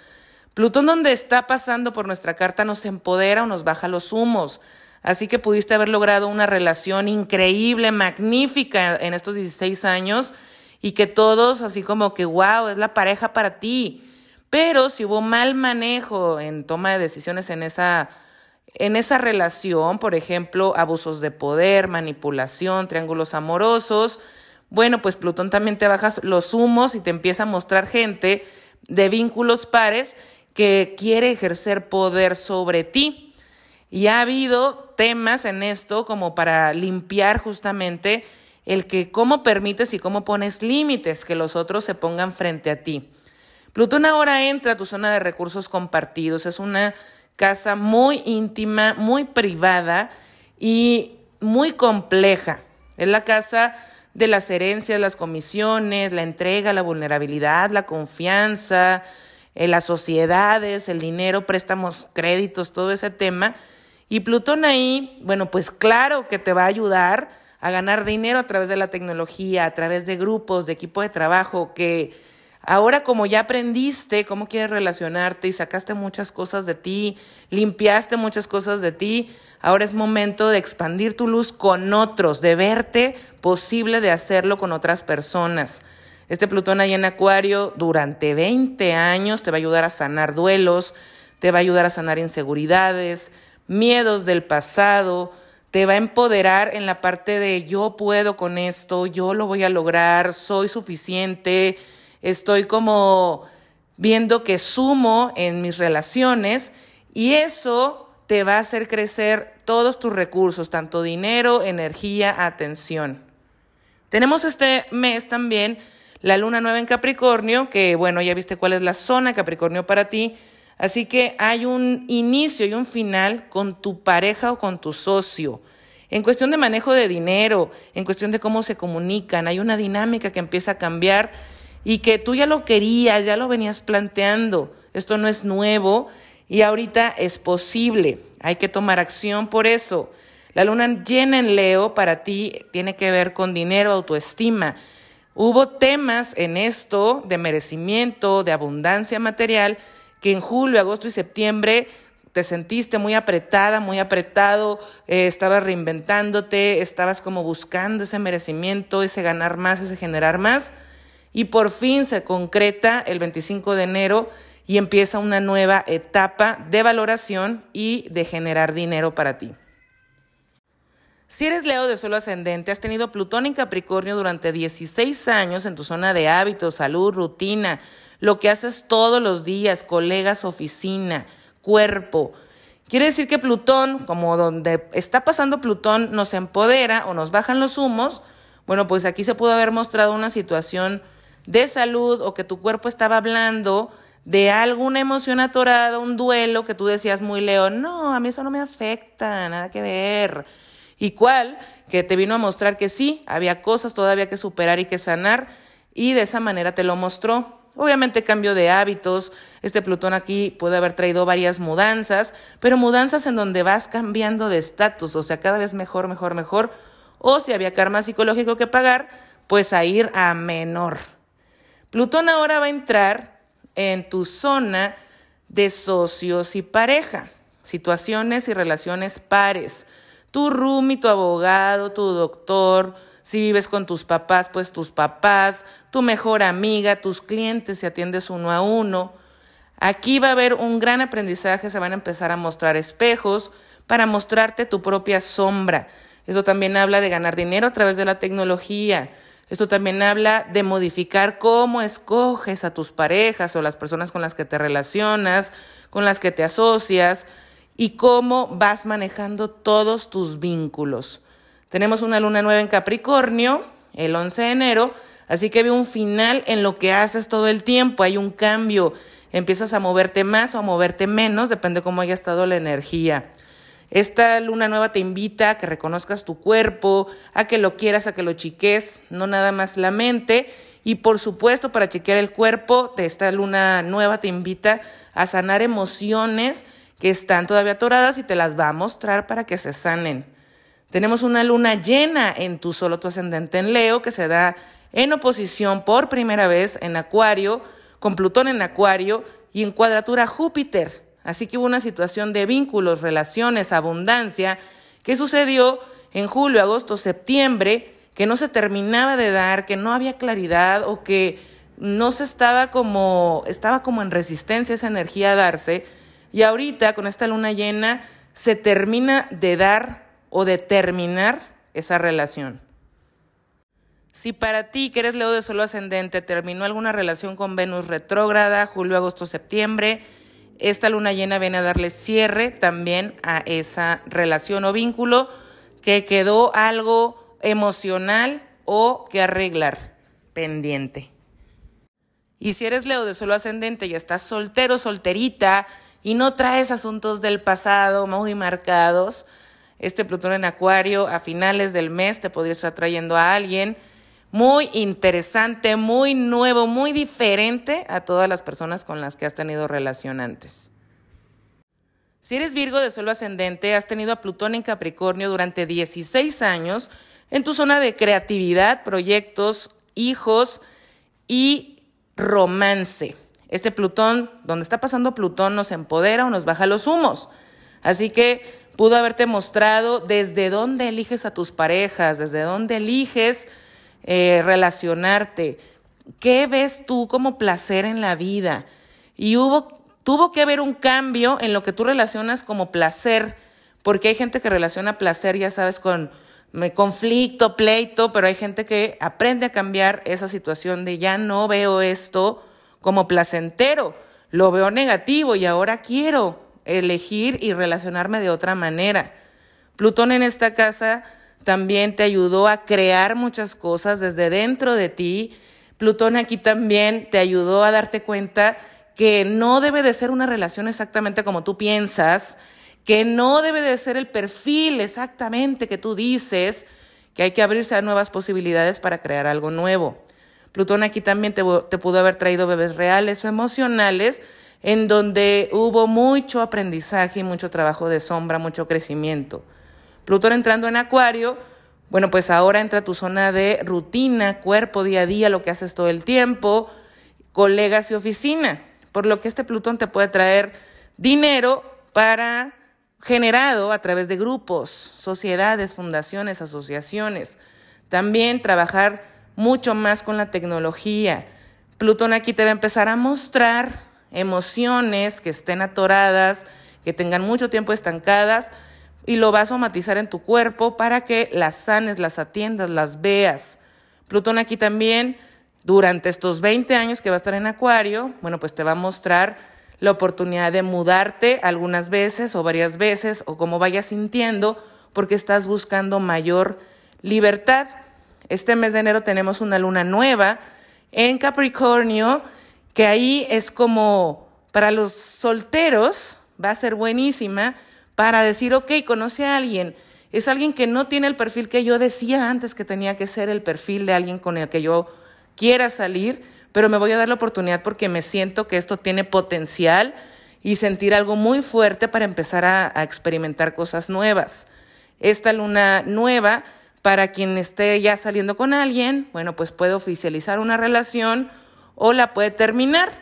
Plutón donde está pasando por nuestra carta nos empodera o nos baja los humos. Así que pudiste haber logrado una relación increíble, magnífica en estos 16 años y que todos así como que, wow, es la pareja para ti. Pero si hubo mal manejo en toma de decisiones en esa en esa relación, por ejemplo, abusos de poder, manipulación, triángulos amorosos, bueno, pues Plutón también te baja los humos y te empieza a mostrar gente de vínculos pares que quiere ejercer poder sobre ti. Y ha habido temas en esto como para limpiar justamente el que cómo permites y cómo pones límites que los otros se pongan frente a ti. Plutón ahora entra a tu zona de recursos compartidos, es una casa muy íntima, muy privada y muy compleja. Es la casa de las herencias, las comisiones, la entrega, la vulnerabilidad, la confianza, eh, las sociedades, el dinero, préstamos, créditos, todo ese tema. Y Plutón ahí, bueno, pues claro que te va a ayudar a ganar dinero a través de la tecnología, a través de grupos, de equipo de trabajo, que ahora como ya aprendiste cómo quieres relacionarte y sacaste muchas cosas de ti, limpiaste muchas cosas de ti, ahora es momento de expandir tu luz con otros, de verte posible de hacerlo con otras personas. Este Plutón ahí en Acuario durante 20 años te va a ayudar a sanar duelos, te va a ayudar a sanar inseguridades, miedos del pasado, te va a empoderar en la parte de yo puedo con esto, yo lo voy a lograr, soy suficiente, estoy como viendo que sumo en mis relaciones y eso te va a hacer crecer todos tus recursos, tanto dinero, energía, atención. Tenemos este mes también la luna nueva en Capricornio, que bueno, ya viste cuál es la zona Capricornio para ti, Así que hay un inicio y un final con tu pareja o con tu socio. En cuestión de manejo de dinero, en cuestión de cómo se comunican, hay una dinámica que empieza a cambiar y que tú ya lo querías, ya lo venías planteando. Esto no es nuevo y ahorita es posible. Hay que tomar acción por eso. La luna llena en Leo para ti tiene que ver con dinero, autoestima. Hubo temas en esto de merecimiento, de abundancia material, que en julio, agosto y septiembre te sentiste muy apretada, muy apretado, eh, estabas reinventándote, estabas como buscando ese merecimiento, ese ganar más, ese generar más, y por fin se concreta el 25 de enero y empieza una nueva etapa de valoración y de generar dinero para ti. Si eres Leo de suelo ascendente, has tenido Plutón en Capricornio durante 16 años en tu zona de hábitos, salud, rutina, lo que haces todos los días, colegas, oficina, cuerpo. Quiere decir que Plutón, como donde está pasando Plutón, nos empodera o nos bajan los humos. Bueno, pues aquí se pudo haber mostrado una situación de salud o que tu cuerpo estaba hablando de alguna emoción atorada, un duelo que tú decías muy Leo, no, a mí eso no me afecta, nada que ver. Y cuál, que te vino a mostrar que sí, había cosas todavía que superar y que sanar, y de esa manera te lo mostró. Obviamente cambio de hábitos, este Plutón aquí puede haber traído varias mudanzas, pero mudanzas en donde vas cambiando de estatus, o sea, cada vez mejor, mejor, mejor, o si había karma psicológico que pagar, pues a ir a menor. Plutón ahora va a entrar en tu zona de socios y pareja, situaciones y relaciones pares. Tu roomie, tu abogado, tu doctor, si vives con tus papás, pues tus papás, tu mejor amiga, tus clientes, si atiendes uno a uno. Aquí va a haber un gran aprendizaje, se van a empezar a mostrar espejos para mostrarte tu propia sombra. Eso también habla de ganar dinero a través de la tecnología. Esto también habla de modificar cómo escoges a tus parejas o las personas con las que te relacionas, con las que te asocias y cómo vas manejando todos tus vínculos. Tenemos una luna nueva en Capricornio el 11 de enero, así que veo un final en lo que haces todo el tiempo, hay un cambio, empiezas a moverte más o a moverte menos, depende cómo haya estado la energía. Esta luna nueva te invita a que reconozcas tu cuerpo, a que lo quieras, a que lo chiques, no nada más la mente. Y por supuesto, para chequear el cuerpo, esta luna nueva te invita a sanar emociones que están todavía atoradas y te las va a mostrar para que se sanen. Tenemos una luna llena en tu solo tu ascendente en Leo que se da en oposición por primera vez en Acuario, con Plutón en Acuario y en cuadratura Júpiter. Así que hubo una situación de vínculos, relaciones, abundancia que sucedió en julio, agosto, septiembre, que no se terminaba de dar, que no había claridad o que no se estaba como, estaba como en resistencia esa energía a darse. Y ahorita, con esta luna llena, se termina de dar o determinar esa relación. Si para ti, que eres Leo de solo ascendente, terminó alguna relación con Venus retrógrada, julio, agosto, septiembre, esta luna llena viene a darle cierre también a esa relación o vínculo que quedó algo emocional o que arreglar pendiente. Y si eres Leo de solo ascendente y estás soltero, solterita y no traes asuntos del pasado muy marcados, este Plutón en Acuario a finales del mes te podría estar trayendo a alguien muy interesante, muy nuevo, muy diferente a todas las personas con las que has tenido relación antes. Si eres Virgo de suelo ascendente, has tenido a Plutón en Capricornio durante 16 años, en tu zona de creatividad, proyectos, hijos y romance. Este Plutón, donde está pasando Plutón, nos empodera o nos baja los humos. Así que pudo haberte mostrado desde dónde eliges a tus parejas, desde dónde eliges eh, relacionarte, qué ves tú como placer en la vida. Y hubo, tuvo que haber un cambio en lo que tú relacionas como placer, porque hay gente que relaciona placer, ya sabes, con conflicto, pleito, pero hay gente que aprende a cambiar esa situación de ya no veo esto como placentero, lo veo negativo y ahora quiero elegir y relacionarme de otra manera. Plutón en esta casa también te ayudó a crear muchas cosas desde dentro de ti. Plutón aquí también te ayudó a darte cuenta que no debe de ser una relación exactamente como tú piensas, que no debe de ser el perfil exactamente que tú dices, que hay que abrirse a nuevas posibilidades para crear algo nuevo. Plutón aquí también te, te pudo haber traído bebés reales o emocionales, en donde hubo mucho aprendizaje y mucho trabajo de sombra, mucho crecimiento. Plutón entrando en Acuario, bueno, pues ahora entra tu zona de rutina, cuerpo, día a día, lo que haces todo el tiempo, colegas y oficina, por lo que este Plutón te puede traer dinero para generado a través de grupos, sociedades, fundaciones, asociaciones. También trabajar mucho más con la tecnología. Plutón aquí te va a empezar a mostrar emociones que estén atoradas, que tengan mucho tiempo estancadas, y lo vas a somatizar en tu cuerpo para que las sanes, las atiendas, las veas. Plutón aquí también, durante estos 20 años que va a estar en Acuario, bueno, pues te va a mostrar la oportunidad de mudarte algunas veces o varias veces o como vayas sintiendo porque estás buscando mayor libertad. Este mes de enero tenemos una luna nueva en Capricornio que ahí es como para los solteros va a ser buenísima para decir, ok, conoce a alguien. Es alguien que no tiene el perfil que yo decía antes que tenía que ser el perfil de alguien con el que yo quiera salir, pero me voy a dar la oportunidad porque me siento que esto tiene potencial y sentir algo muy fuerte para empezar a, a experimentar cosas nuevas. Esta luna nueva, para quien esté ya saliendo con alguien, bueno, pues puede oficializar una relación o la puede terminar.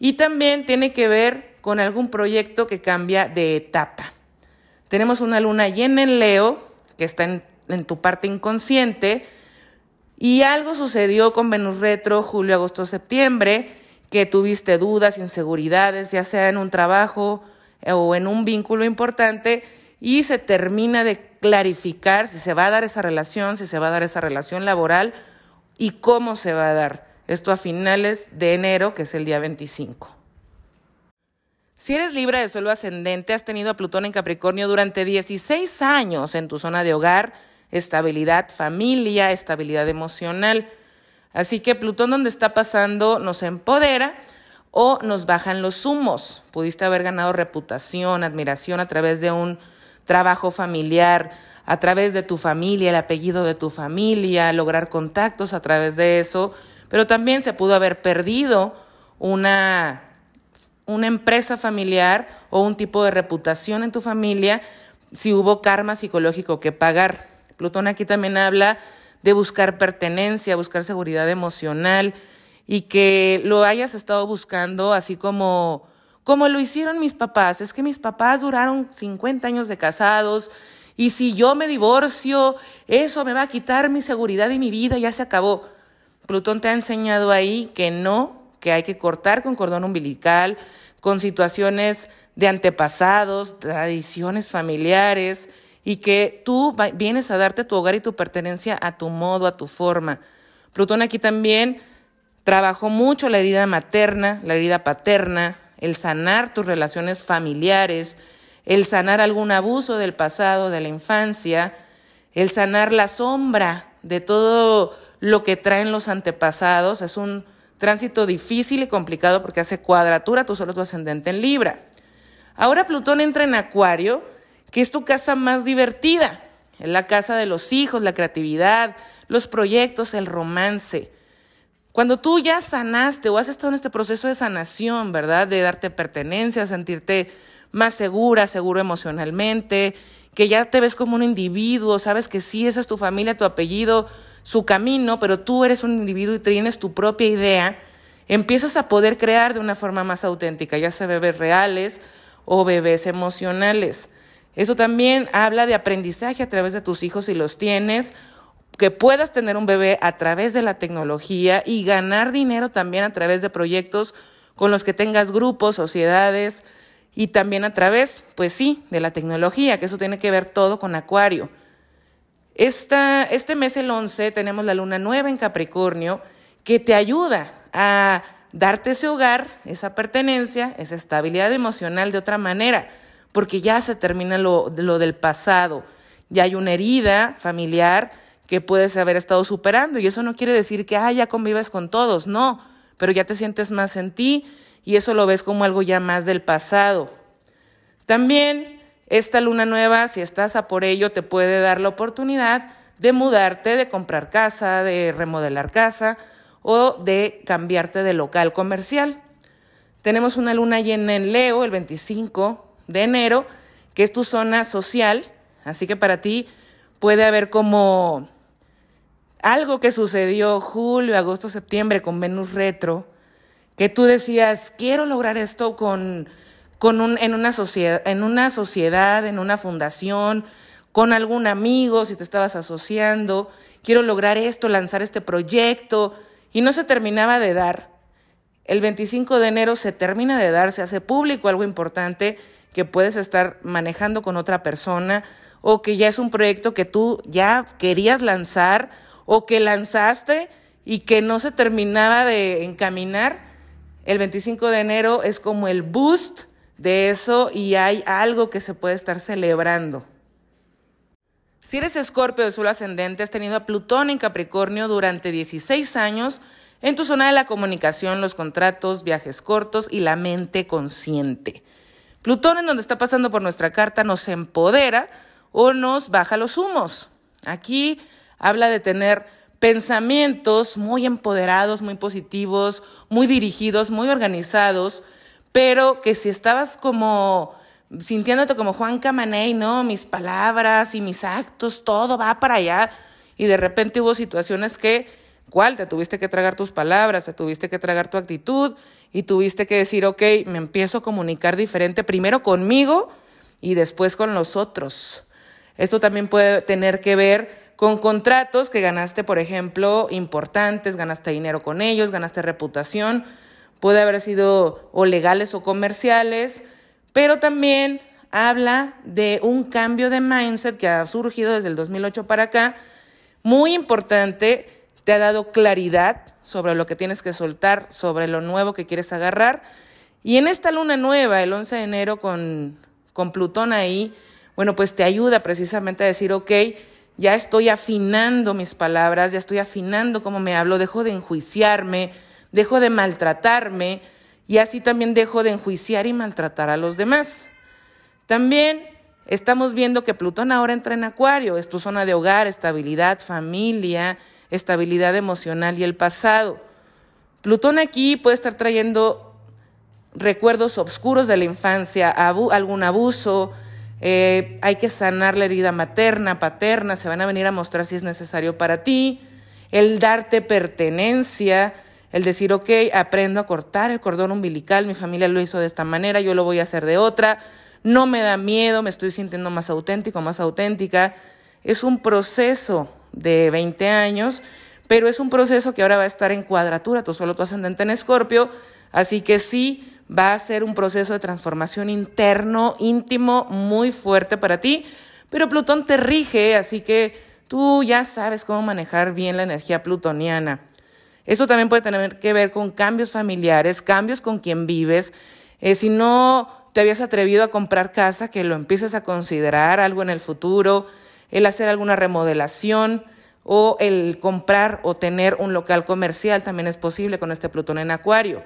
Y también tiene que ver con algún proyecto que cambia de etapa. Tenemos una luna llena en Leo, que está en, tu parte inconsciente, y algo sucedió con Venus retro julio, agosto, septiembre, que tuviste dudas, inseguridades, ya sea en un trabajo eh, o en un vínculo importante, y se termina de clarificar si se va a dar esa relación, si se va a dar esa relación laboral y cómo se va a dar. Esto a finales de enero, que es el día 25. Si eres libre de suelo ascendente, has tenido a Plutón en Capricornio durante 16 años en tu zona de hogar, estabilidad familia, estabilidad emocional. Así que Plutón donde está pasando nos empodera o nos bajan los humos. Pudiste haber ganado reputación, admiración a través de un trabajo familiar, a través de tu familia, el apellido de tu familia, lograr contactos a través de eso, pero también se pudo haber perdido una, una empresa familiar o un tipo de reputación en tu familia si hubo karma psicológico que pagar. Plutón aquí también habla de buscar pertenencia, buscar seguridad emocional y que lo hayas estado buscando así como, como lo hicieron mis papás. Es que mis papás duraron 50 años de casados y si yo me divorcio, eso me va a quitar mi seguridad y mi vida, ya se acabó. Plutón te ha enseñado ahí que no, que hay que cortar con cordón umbilical, con situaciones de antepasados, tradiciones familiares, y que tú vienes a darte tu hogar y tu pertenencia a tu modo, a tu forma. Plutón aquí también trabajó mucho la herida materna, la herida paterna, el sanar tus relaciones familiares, el sanar algún abuso del pasado, de la infancia, el sanar la sombra de todo lo que traen los antepasados. Es un tránsito difícil y complicado porque hace cuadratura tú solo tu ascendente en Libra. Ahora Plutón entra en Acuario que es tu casa más divertida. Es la casa de los hijos, la creatividad, los proyectos, el romance. Cuando tú ya sanaste o has estado en este proceso de sanación, ¿verdad? De darte pertenencia, sentirte más segura, seguro emocionalmente, que ya te ves como un individuo, sabes que sí, esa es tu familia, tu apellido, su camino, pero tú eres un individuo y tienes tu propia idea, empiezas a poder crear de una forma más auténtica, ya sea bebés reales o bebés emocionales. Eso también habla de aprendizaje a través de tus hijos si los tienes, que puedas tener un bebé a través de la tecnología y ganar dinero también a través de proyectos con los que tengas grupos, sociedades y también a través, pues sí, de la tecnología, que eso tiene que ver todo con Acuario. Esta, este mes, el 11, tenemos la luna nueva en Capricornio, que te ayuda a darte ese hogar, esa pertenencia, esa estabilidad emocional de otra manera, porque ya se termina lo, lo del pasado, ya hay una herida familiar que puedes haber estado superando y eso no quiere decir que ah, ya convives con todos, no, pero ya te sientes más en ti y eso lo ves como algo ya más del pasado. También esta luna nueva, si estás a por ello, te puede dar la oportunidad de mudarte, de comprar casa, de remodelar casa o de cambiarte de local comercial. Tenemos una luna llena en Leo el 25 de enero, que es tu zona social, así que para ti puede haber como algo que sucedió julio, agosto, septiembre con Venus retro, que tú decías, quiero lograr esto con, con un, en, una sociedad, en una sociedad, en una fundación, con algún amigo, si te estabas asociando, quiero lograr esto, lanzar este proyecto, y no se terminaba de dar. El 25 de enero se termina de dar, se hace público algo importante que puedes estar manejando con otra persona o que ya es un proyecto que tú ya querías lanzar o que lanzaste y que no se terminaba de encaminar, el 25 de enero es como el boost de eso y hay algo que se puede estar celebrando. Si eres escorpio de suelo ascendente, has tenido a Plutón en Capricornio durante 16 años en tu zona de la comunicación, los contratos, viajes cortos y la mente consciente. Plutón en donde está pasando por nuestra carta nos empodera o nos baja los humos. Aquí habla de tener pensamientos muy empoderados, muy positivos, muy dirigidos, muy organizados, pero que si estabas como sintiéndote como Juan Camaney, ¿no? Mis palabras y mis actos, todo va para allá. Y de repente hubo situaciones que, ¿cuál? Te tuviste que tragar tus palabras, te tuviste que tragar tu actitud y tuviste que decir, ok, me empiezo a comunicar diferente primero conmigo y después con los otros. Esto también puede tener que ver con contratos que ganaste, por ejemplo, importantes, ganaste dinero con ellos, ganaste reputación, puede haber sido o legales o comerciales, pero también habla de un cambio de mindset que ha surgido desde el 2008 para acá, muy importante, te ha dado claridad sobre lo que tienes que soltar, sobre lo nuevo que quieres agarrar. Y en esta luna nueva, el 11 de enero, con, con Plutón ahí, bueno, pues te ayuda precisamente a decir, ok, ya estoy afinando mis palabras, ya estoy afinando cómo me hablo, dejo de enjuiciarme, dejo de maltratarme y así también dejo de enjuiciar y maltratar a los demás. También estamos viendo que Plutón ahora entra en Acuario, es tu zona de hogar, estabilidad, familia, estabilidad emocional y el pasado. Plutón aquí puede estar trayendo recuerdos oscuros de la infancia, algún abuso, eh, hay que sanar la herida materna, paterna, se van a venir a mostrar si es necesario para ti, el darte pertenencia, el decir, ok, aprendo a cortar el cordón umbilical, mi familia lo hizo de esta manera, yo lo voy a hacer de otra, no me da miedo, me estoy sintiendo más auténtico, más auténtica. Es un proceso de 20 años, pero es un proceso que ahora va a estar en cuadratura, tú solo tu ascendente en escorpio, así que sí, va a ser un proceso de transformación interno, íntimo, muy fuerte para ti, pero Plutón te rige, así que tú ya sabes cómo manejar bien la energía plutoniana. Esto también puede tener que ver con cambios familiares, cambios con quien vives. Eh, si no te habías atrevido a comprar casa, que lo empieces a considerar algo en el futuro, el hacer alguna remodelación o el comprar o tener un local comercial también es posible con este Plutón en Acuario.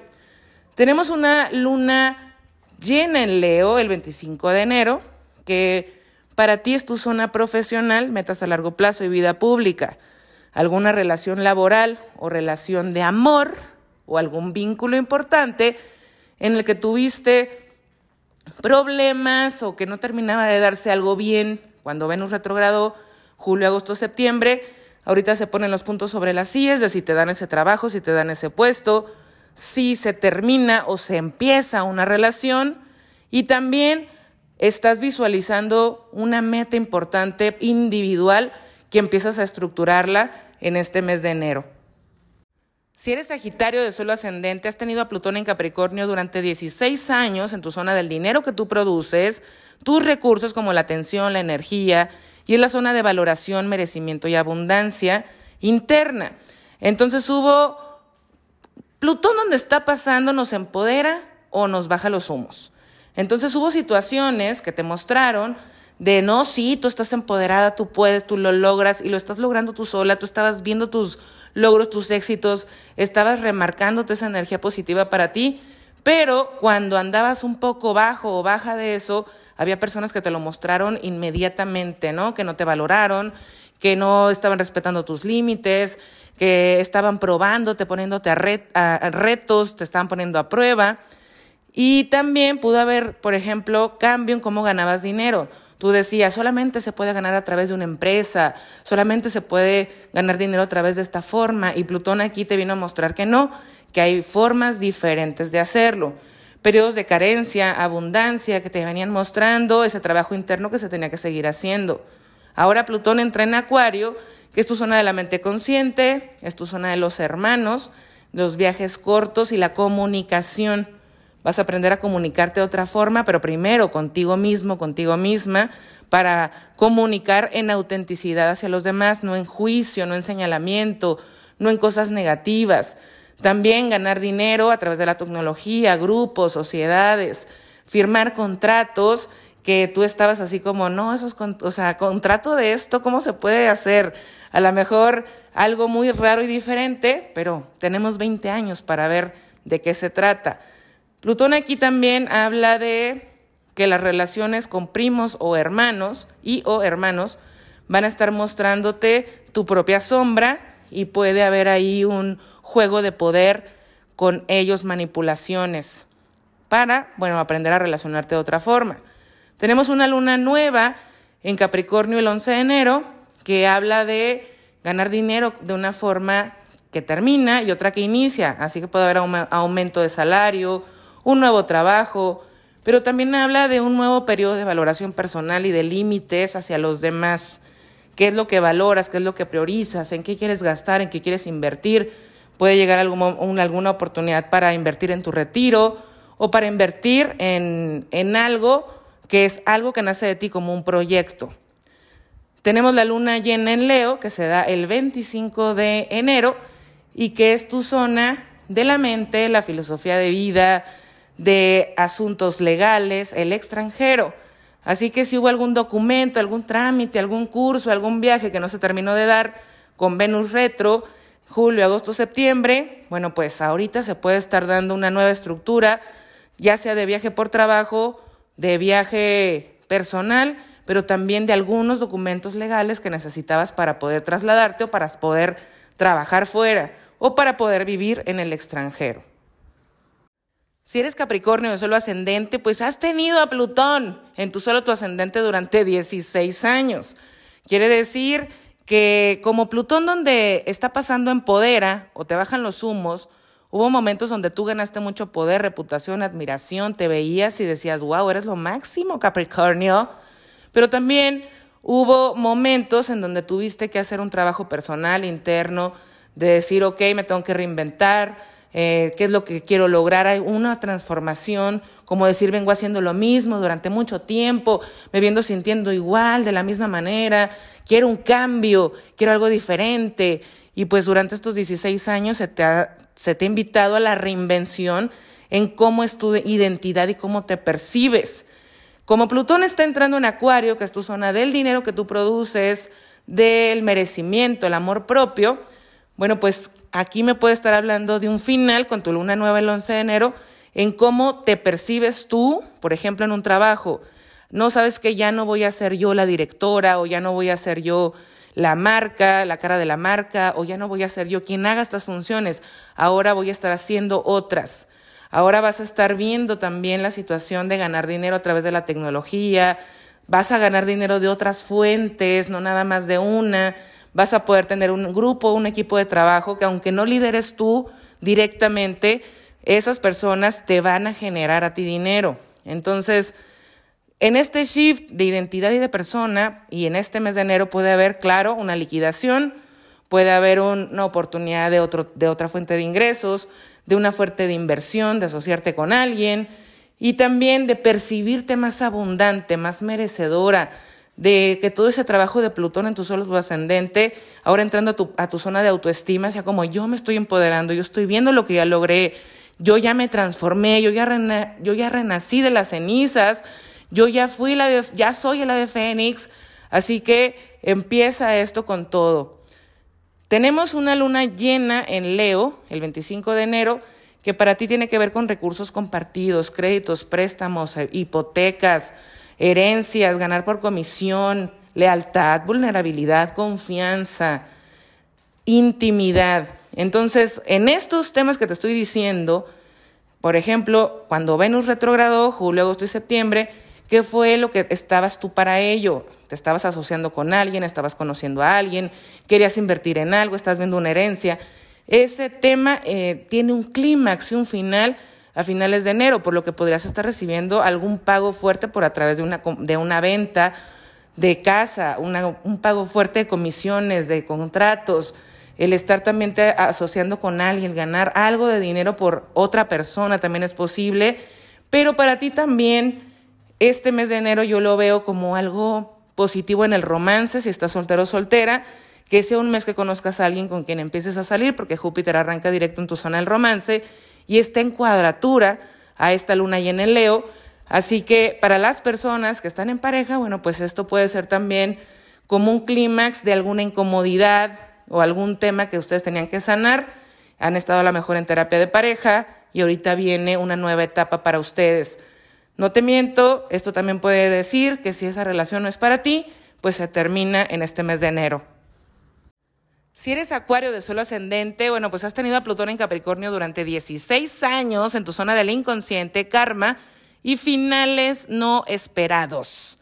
Tenemos una luna llena en Leo el 25 de enero, que para ti es tu zona profesional, metas a largo plazo y vida pública, alguna relación laboral o relación de amor o algún vínculo importante en el que tuviste problemas o que no terminaba de darse algo bien cuando Venus retrogradó julio, agosto, septiembre. Ahorita se ponen los puntos sobre las sillas de si te dan ese trabajo, si te dan ese puesto, si se termina o se empieza una relación y también estás visualizando una meta importante individual que empiezas a estructurarla en este mes de enero. Si eres Sagitario de suelo ascendente, has tenido a Plutón en Capricornio durante 16 años en tu zona del dinero que tú produces, tus recursos como la atención, la energía, y es la zona de valoración, merecimiento y abundancia interna. Entonces hubo Plutón donde está pasando nos empodera o nos baja los humos. Entonces hubo situaciones que te mostraron de no, sí, tú estás empoderada, tú puedes, tú lo logras y lo estás logrando tú sola, tú estabas viendo tus logros, tus éxitos, estabas remarcándote esa energía positiva para ti, pero cuando andabas un poco bajo o baja de eso, había personas que te lo mostraron inmediatamente, ¿no? Que no te valoraron, que no estaban respetando tus límites, que estaban probándote, poniéndote a, a retos, te estaban poniendo a prueba. Y también pudo haber, por ejemplo, cambio en cómo ganabas dinero. Tú decías, solamente se puede ganar a través de una empresa, solamente se puede ganar dinero a través de esta forma. Y Plutón aquí te vino a mostrar que no, que hay formas diferentes de hacerlo. Periodos de carencia, abundancia que te venían mostrando ese trabajo interno que se tenía que seguir haciendo. Ahora Plutón entra en Acuario, que es tu zona de la mente consciente, es tu zona de los hermanos, los viajes cortos y la comunicación. Vas a aprender a comunicarte de otra forma, pero primero contigo mismo, contigo misma, para comunicar en autenticidad hacia los demás, no en juicio, no en señalamiento, no en cosas negativas. También ganar dinero a través de la tecnología, grupos, sociedades, firmar contratos que tú estabas así como, no, esos, o sea, contrato de esto, ¿cómo se puede hacer? A lo mejor algo muy raro y diferente, pero tenemos 20 años para ver de qué se trata. Plutón aquí también habla de que las relaciones con primos o hermanos y o hermanos van a estar mostrándote tu propia sombra y puede haber ahí un juego de poder con ellos, manipulaciones, para, bueno, aprender a relacionarte de otra forma. Tenemos una luna nueva en Capricornio el 11 de enero que habla de ganar dinero de una forma que termina y otra que inicia, así que puede haber aumento de salario, un nuevo trabajo, pero también habla de un nuevo periodo de valoración personal y de límites hacia los demás. ¿Qué es lo que valoras? ¿Qué es lo que priorizas? ¿En qué quieres gastar? ¿En qué quieres invertir? Puede llegar alguna oportunidad para invertir en tu retiro o para invertir en, en algo que es algo que nace de ti como un proyecto. Tenemos la luna llena en Leo, que se da el 25 de enero y que es tu zona de la mente, la filosofía de vida, de asuntos legales, el extranjero. Así que si hubo algún documento, algún trámite, algún curso, algún viaje que no se terminó de dar con Venus retro, julio, agosto, septiembre, bueno, pues ahorita se puede estar dando una nueva estructura, ya sea de viaje por trabajo, de viaje personal, pero también de algunos documentos legales que necesitabas para poder trasladarte o para poder trabajar fuera o para poder vivir en el extranjero. Si eres Capricornio de suelo ascendente, pues has tenido a Plutón en tu suelo tu ascendente durante 16 años. Quiere decir que como Plutón donde está pasando empodera o te bajan los humos, hubo momentos donde tú ganaste mucho poder, reputación, admiración, te veías y decías, wow, eres lo máximo Capricornio. Pero también hubo momentos en donde tuviste que hacer un trabajo personal, interno, de decir, ok, me tengo que reinventar, eh, qué es lo que quiero lograr. Hay una transformación, como decir, vengo haciendo lo mismo durante mucho tiempo, me viendo sintiendo igual, de la misma manera, quiero un cambio, quiero algo diferente. Y pues durante estos 16 años se te ha, se te ha invitado a la reinvención en cómo es tu identidad y cómo te percibes. Como Plutón está entrando en Acuario, que es tu zona del dinero que tú produces, del merecimiento, el amor propio, bueno, pues aquí me puede estar hablando de un final con tu luna nueva el 11 de enero, en cómo te percibes tú, por ejemplo, en un trabajo. No sabes que ya no voy a ser yo la directora o ya no voy a ser yo la marca, la cara de la marca, o ya no voy a ser yo quien haga estas funciones, ahora voy a estar haciendo otras. Ahora vas a estar viendo también la situación de ganar dinero a través de la tecnología, vas a ganar dinero de otras fuentes, no nada más de una, vas a poder tener un grupo, un equipo de trabajo que aunque no lideres tú directamente, esas personas te van a generar a ti dinero. Entonces, en este shift de identidad y de persona, y en este mes de enero puede haber, claro, una liquidación, puede haber una oportunidad de, otro, de otra fuente de ingresos, de una fuente de inversión, de asociarte con alguien y también de percibirte más abundante, más merecedora, de que todo ese trabajo de Plutón en tu solo ascendente, ahora entrando a tu, a tu zona de autoestima, sea como yo me estoy empoderando, yo estoy viendo lo que ya logré, yo ya me transformé, yo ya, yo ya renací de las cenizas, yo ya fui la ya soy el ave fénix, así que empieza esto con todo. Tenemos una luna llena en Leo el 25 de enero que para ti tiene que ver con recursos compartidos, créditos, préstamos, eh, hipotecas, herencias, ganar por comisión, lealtad, vulnerabilidad, confianza, intimidad. Entonces, en estos temas que te estoy diciendo, por ejemplo, cuando Venus retrogradó, julio, agosto y septiembre, ¿qué fue lo que estabas tú para ello? te estabas asociando con alguien, estabas conociendo a alguien, querías invertir en algo, estás viendo una herencia. Ese tema eh, tiene un clímax y un final a finales de enero, por lo que podrías estar recibiendo algún pago fuerte por a través de una, de una venta de casa, un pago fuerte de comisiones, de contratos, el estar también te asociando con alguien, ganar algo de dinero por otra persona también es posible, pero para ti también este mes de enero yo lo veo como algo positivo en el romance, si estás soltero o soltera, que sea un mes que conozcas a alguien con quien empieces a salir, porque Júpiter arranca directo en tu zona del romance y está en cuadratura a esta luna y en el Leo. Así que para las personas que están en pareja, bueno, pues esto puede ser también como un clímax de alguna incomodidad o algún tema que ustedes tenían que sanar. Han estado a lo mejor en terapia de pareja y ahorita viene una nueva etapa para ustedes. No te miento, esto también puede decir que si esa relación no es para ti, pues se termina en este mes de enero. Si eres acuario de suelo ascendente, bueno, pues has tenido a Plutón en Capricornio durante 16 años en tu zona del inconsciente, karma y finales no esperados.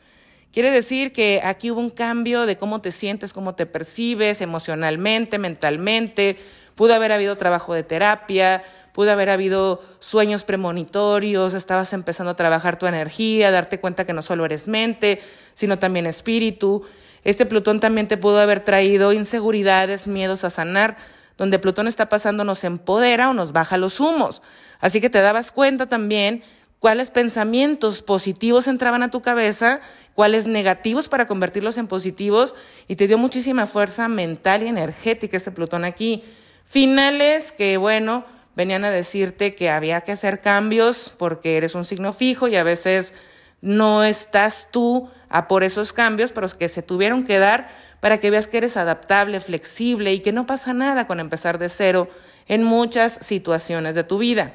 Quiere decir que aquí hubo un cambio de cómo te sientes, cómo te percibes emocionalmente, mentalmente. Pudo haber habido trabajo de terapia, pudo haber habido sueños premonitorios, estabas empezando a trabajar tu energía, darte cuenta que no solo eres mente, sino también espíritu. Este Plutón también te pudo haber traído inseguridades, miedos a sanar. Donde Plutón está pasando nos empodera o nos baja los humos. Así que te dabas cuenta también cuáles pensamientos positivos entraban a tu cabeza, cuáles negativos para convertirlos en positivos y te dio muchísima fuerza mental y energética este Plutón aquí. Finales que, bueno, venían a decirte que había que hacer cambios porque eres un signo fijo y a veces no estás tú a por esos cambios, pero que se tuvieron que dar para que veas que eres adaptable, flexible y que no pasa nada con empezar de cero en muchas situaciones de tu vida.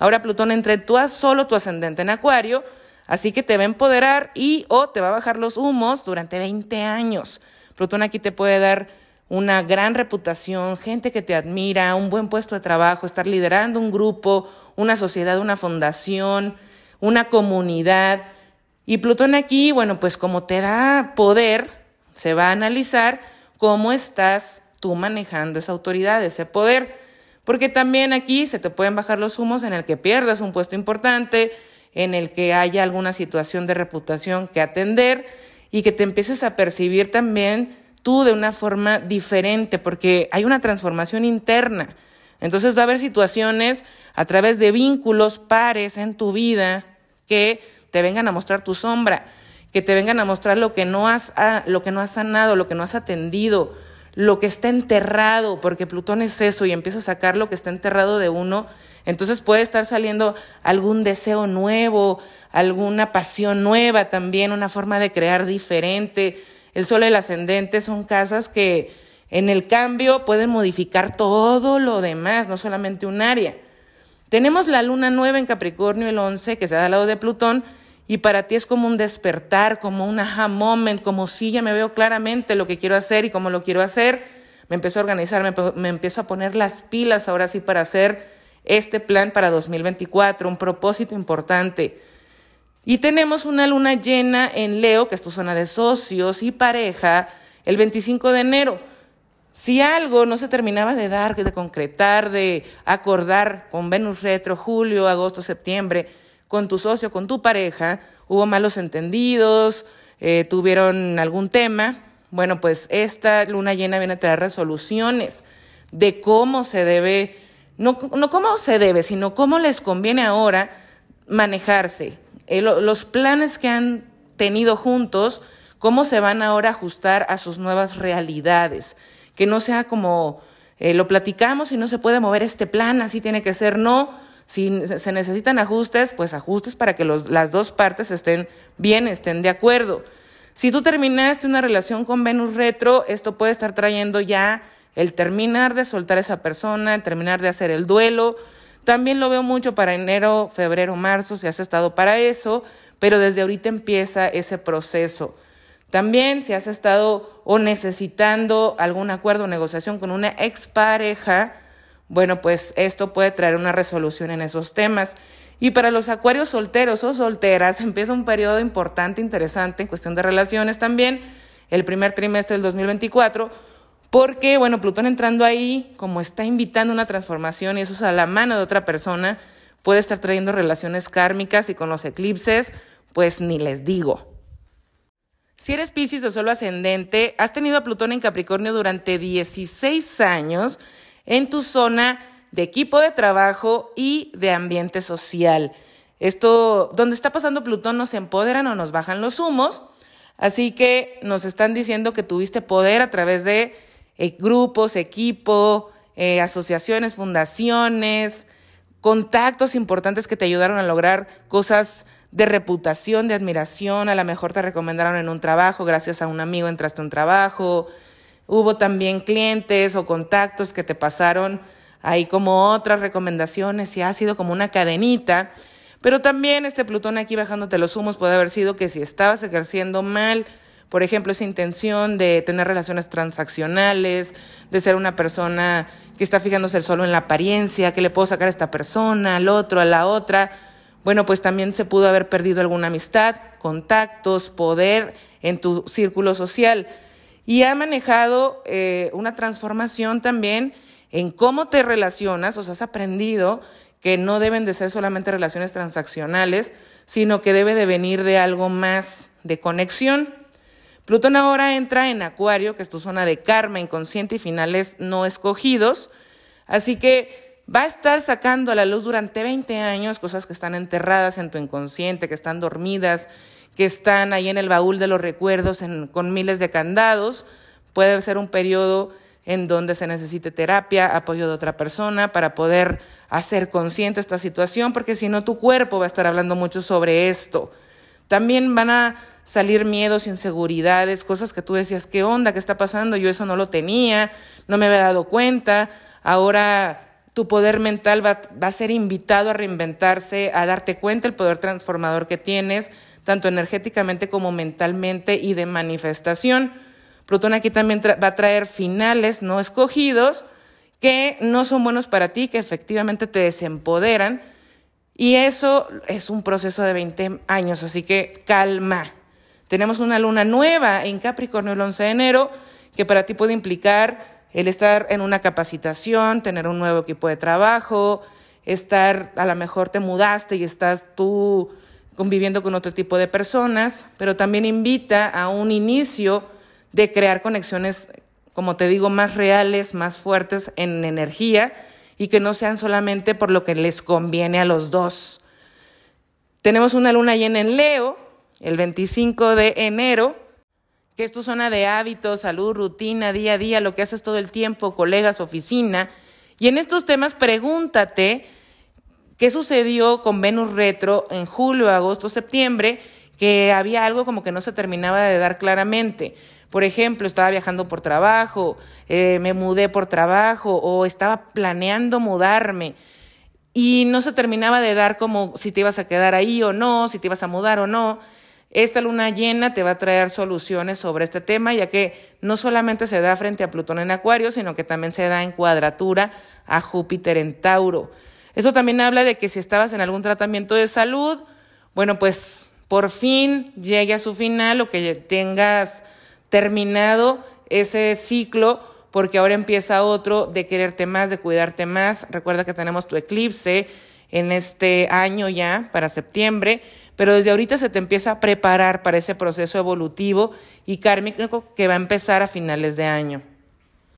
Ahora Plutón entre tú a solo tu ascendente en Acuario, así que te va a empoderar y o te va a bajar los humos durante 20 años. Plutón aquí te puede dar una gran reputación, gente que te admira, un buen puesto de trabajo, estar liderando un grupo, una sociedad, una fundación, una comunidad. Y Plutón aquí, bueno, pues como te da poder, se va a analizar cómo estás tú manejando esa autoridad, ese poder. Porque también aquí se te pueden bajar los humos en el que pierdas un puesto importante, en el que haya alguna situación de reputación que atender y que te empieces a percibir también tú de una forma diferente, porque hay una transformación interna. Entonces va a haber situaciones a través de vínculos pares en tu vida que te vengan a mostrar tu sombra, que te vengan a mostrar lo que no has, ah, lo que no has sanado, lo que no has atendido, lo que está enterrado, porque Plutón es eso y empieza a sacar lo que está enterrado de uno. Entonces puede estar saliendo algún deseo nuevo, alguna pasión nueva también, una forma de crear diferente, el sol el ascendente son casas que en el cambio pueden modificar todo lo demás, no solamente un área. Tenemos la luna nueva en Capricornio, el 11, que se da al lado de Plutón, y para ti es como un despertar, como un aha moment, como si ya me veo claramente lo que quiero hacer y cómo lo quiero hacer. Me empiezo a organizar, me, me empiezo a poner las pilas ahora sí para hacer este plan para 2024, un propósito importante. Y tenemos una luna llena en Leo, que es tu zona de socios y pareja, el 25 de enero. Si algo no se terminaba de dar, de concretar, de acordar con Venus retro, julio, agosto, septiembre, con tu socio, con tu pareja, hubo malos entendidos, eh, tuvieron algún tema, bueno, pues esta luna llena viene a traer resoluciones de cómo se debe, no, no cómo se debe, sino cómo les conviene ahora manejarse. Eh, los planes que han tenido juntos, cómo se van ahora a ajustar a sus nuevas realidades que no sea como eh, lo platicamos y no se puede mover este plan, así tiene que ser, no. Si se necesitan ajustes, pues ajustes para que los, las dos partes estén bien, estén de acuerdo. Si tú terminaste una relación con Venus retro, esto puede estar trayendo ya el terminar de soltar a esa persona, el terminar de hacer el duelo. También lo veo mucho para enero, febrero, marzo, si has estado para eso, pero desde ahorita empieza ese proceso. También si has estado o necesitando algún acuerdo o negociación con una expareja, bueno, pues esto puede traer una resolución en esos temas. Y para los acuarios solteros o solteras empieza un periodo importante, interesante en cuestión de relaciones también, el primer trimestre del 2024, porque, bueno, Plutón entrando ahí, como está invitando una transformación y eso es a la mano de otra persona, puede estar trayendo relaciones kármicas y con los eclipses, pues ni les digo. Si eres Pisces de solo ascendente, has tenido a Plutón en Capricornio durante 16 años en tu zona de equipo de trabajo y de ambiente social. Esto, donde está pasando Plutón, nos empoderan o nos bajan los humos. Así que nos están diciendo que tuviste poder a través de eh, grupos, equipo, eh, asociaciones, fundaciones, contactos importantes que te ayudaron a lograr cosas de reputación, de admiración, a lo mejor te recomendaron en un trabajo, gracias a un amigo entraste a un trabajo, hubo también clientes o contactos que te pasaron ahí como otras recomendaciones y ha sido como una cadenita, pero también este Plutón aquí bajándote los humos puede haber sido que si estabas ejerciendo mal, por ejemplo, esa intención de tener relaciones transaccionales, de ser una persona que está fijándose solo en la apariencia, que le puedo sacar a esta persona, al otro, a la otra, bueno, pues también se pudo haber perdido alguna amistad, contactos, poder en tu círculo social. Y ha manejado eh, una transformación también en cómo te relacionas, o sea, has aprendido que no deben de ser solamente relaciones transaccionales, sino que debe de venir de algo más de conexión. Plutón ahora entra en Acuario, que es tu zona de karma, inconsciente y finales no escogidos. Así que va a estar sacando a la luz durante 20 años cosas que están enterradas en tu inconsciente, que están dormidas, que están ahí en el baúl de los recuerdos con miles de candados. Puede ser un periodo en donde se necesite terapia, apoyo de otra persona para poder hacer consciente esta situación, porque si no tu cuerpo va a estar hablando mucho sobre esto. También van a salir miedos, inseguridades, cosas que tú decías, ¿qué onda? ¿Qué está pasando? Yo eso no lo tenía, no me había dado cuenta. Ahora tu poder mental va, a ser invitado a reinventarse, a darte cuenta el poder transformador que tienes, tanto energéticamente como mentalmente y de manifestación. Plutón aquí también va a traer finales no escogidos que no son buenos para ti, que efectivamente te desempoderan. Y eso es un proceso de 20 años, así que calma. Tenemos una luna nueva en Capricornio el 11 de enero, que para ti puede implicar el estar en una capacitación, tener un nuevo equipo de trabajo, estar, a lo mejor te mudaste y estás tú conviviendo con otro tipo de personas, pero también invita a un inicio de crear conexiones, como te digo, más reales, más fuertes en energía y que no sean solamente por lo que les conviene a los dos. Tenemos una luna llena en Leo, el 25 de enero, que es tu zona de hábitos, salud, rutina, día a día, lo que haces todo el tiempo, colegas, oficina. Y en estos temas pregúntate qué sucedió con Venus retro en julio, agosto, septiembre, que había algo como que no se terminaba de dar claramente. Por ejemplo, estaba viajando por trabajo, eh, me mudé por trabajo o estaba planeando mudarme y no se terminaba de dar como si te ibas a quedar ahí o no, si te ibas a mudar o no. Esta luna llena te va a traer soluciones sobre este tema, ya que no solamente se da frente a Plutón en Acuario, sino que también se da en cuadratura a Júpiter en Tauro. Eso también habla de que si estabas en algún tratamiento de salud, bueno, pues por fin llegue a su final o que tengas terminado ese ciclo porque ahora empieza otro de quererte más, de cuidarte más. Recuerda que tenemos tu eclipse en este año ya, para septiembre, pero desde ahorita se te empieza a preparar para ese proceso evolutivo y kármico que va a empezar a finales de año.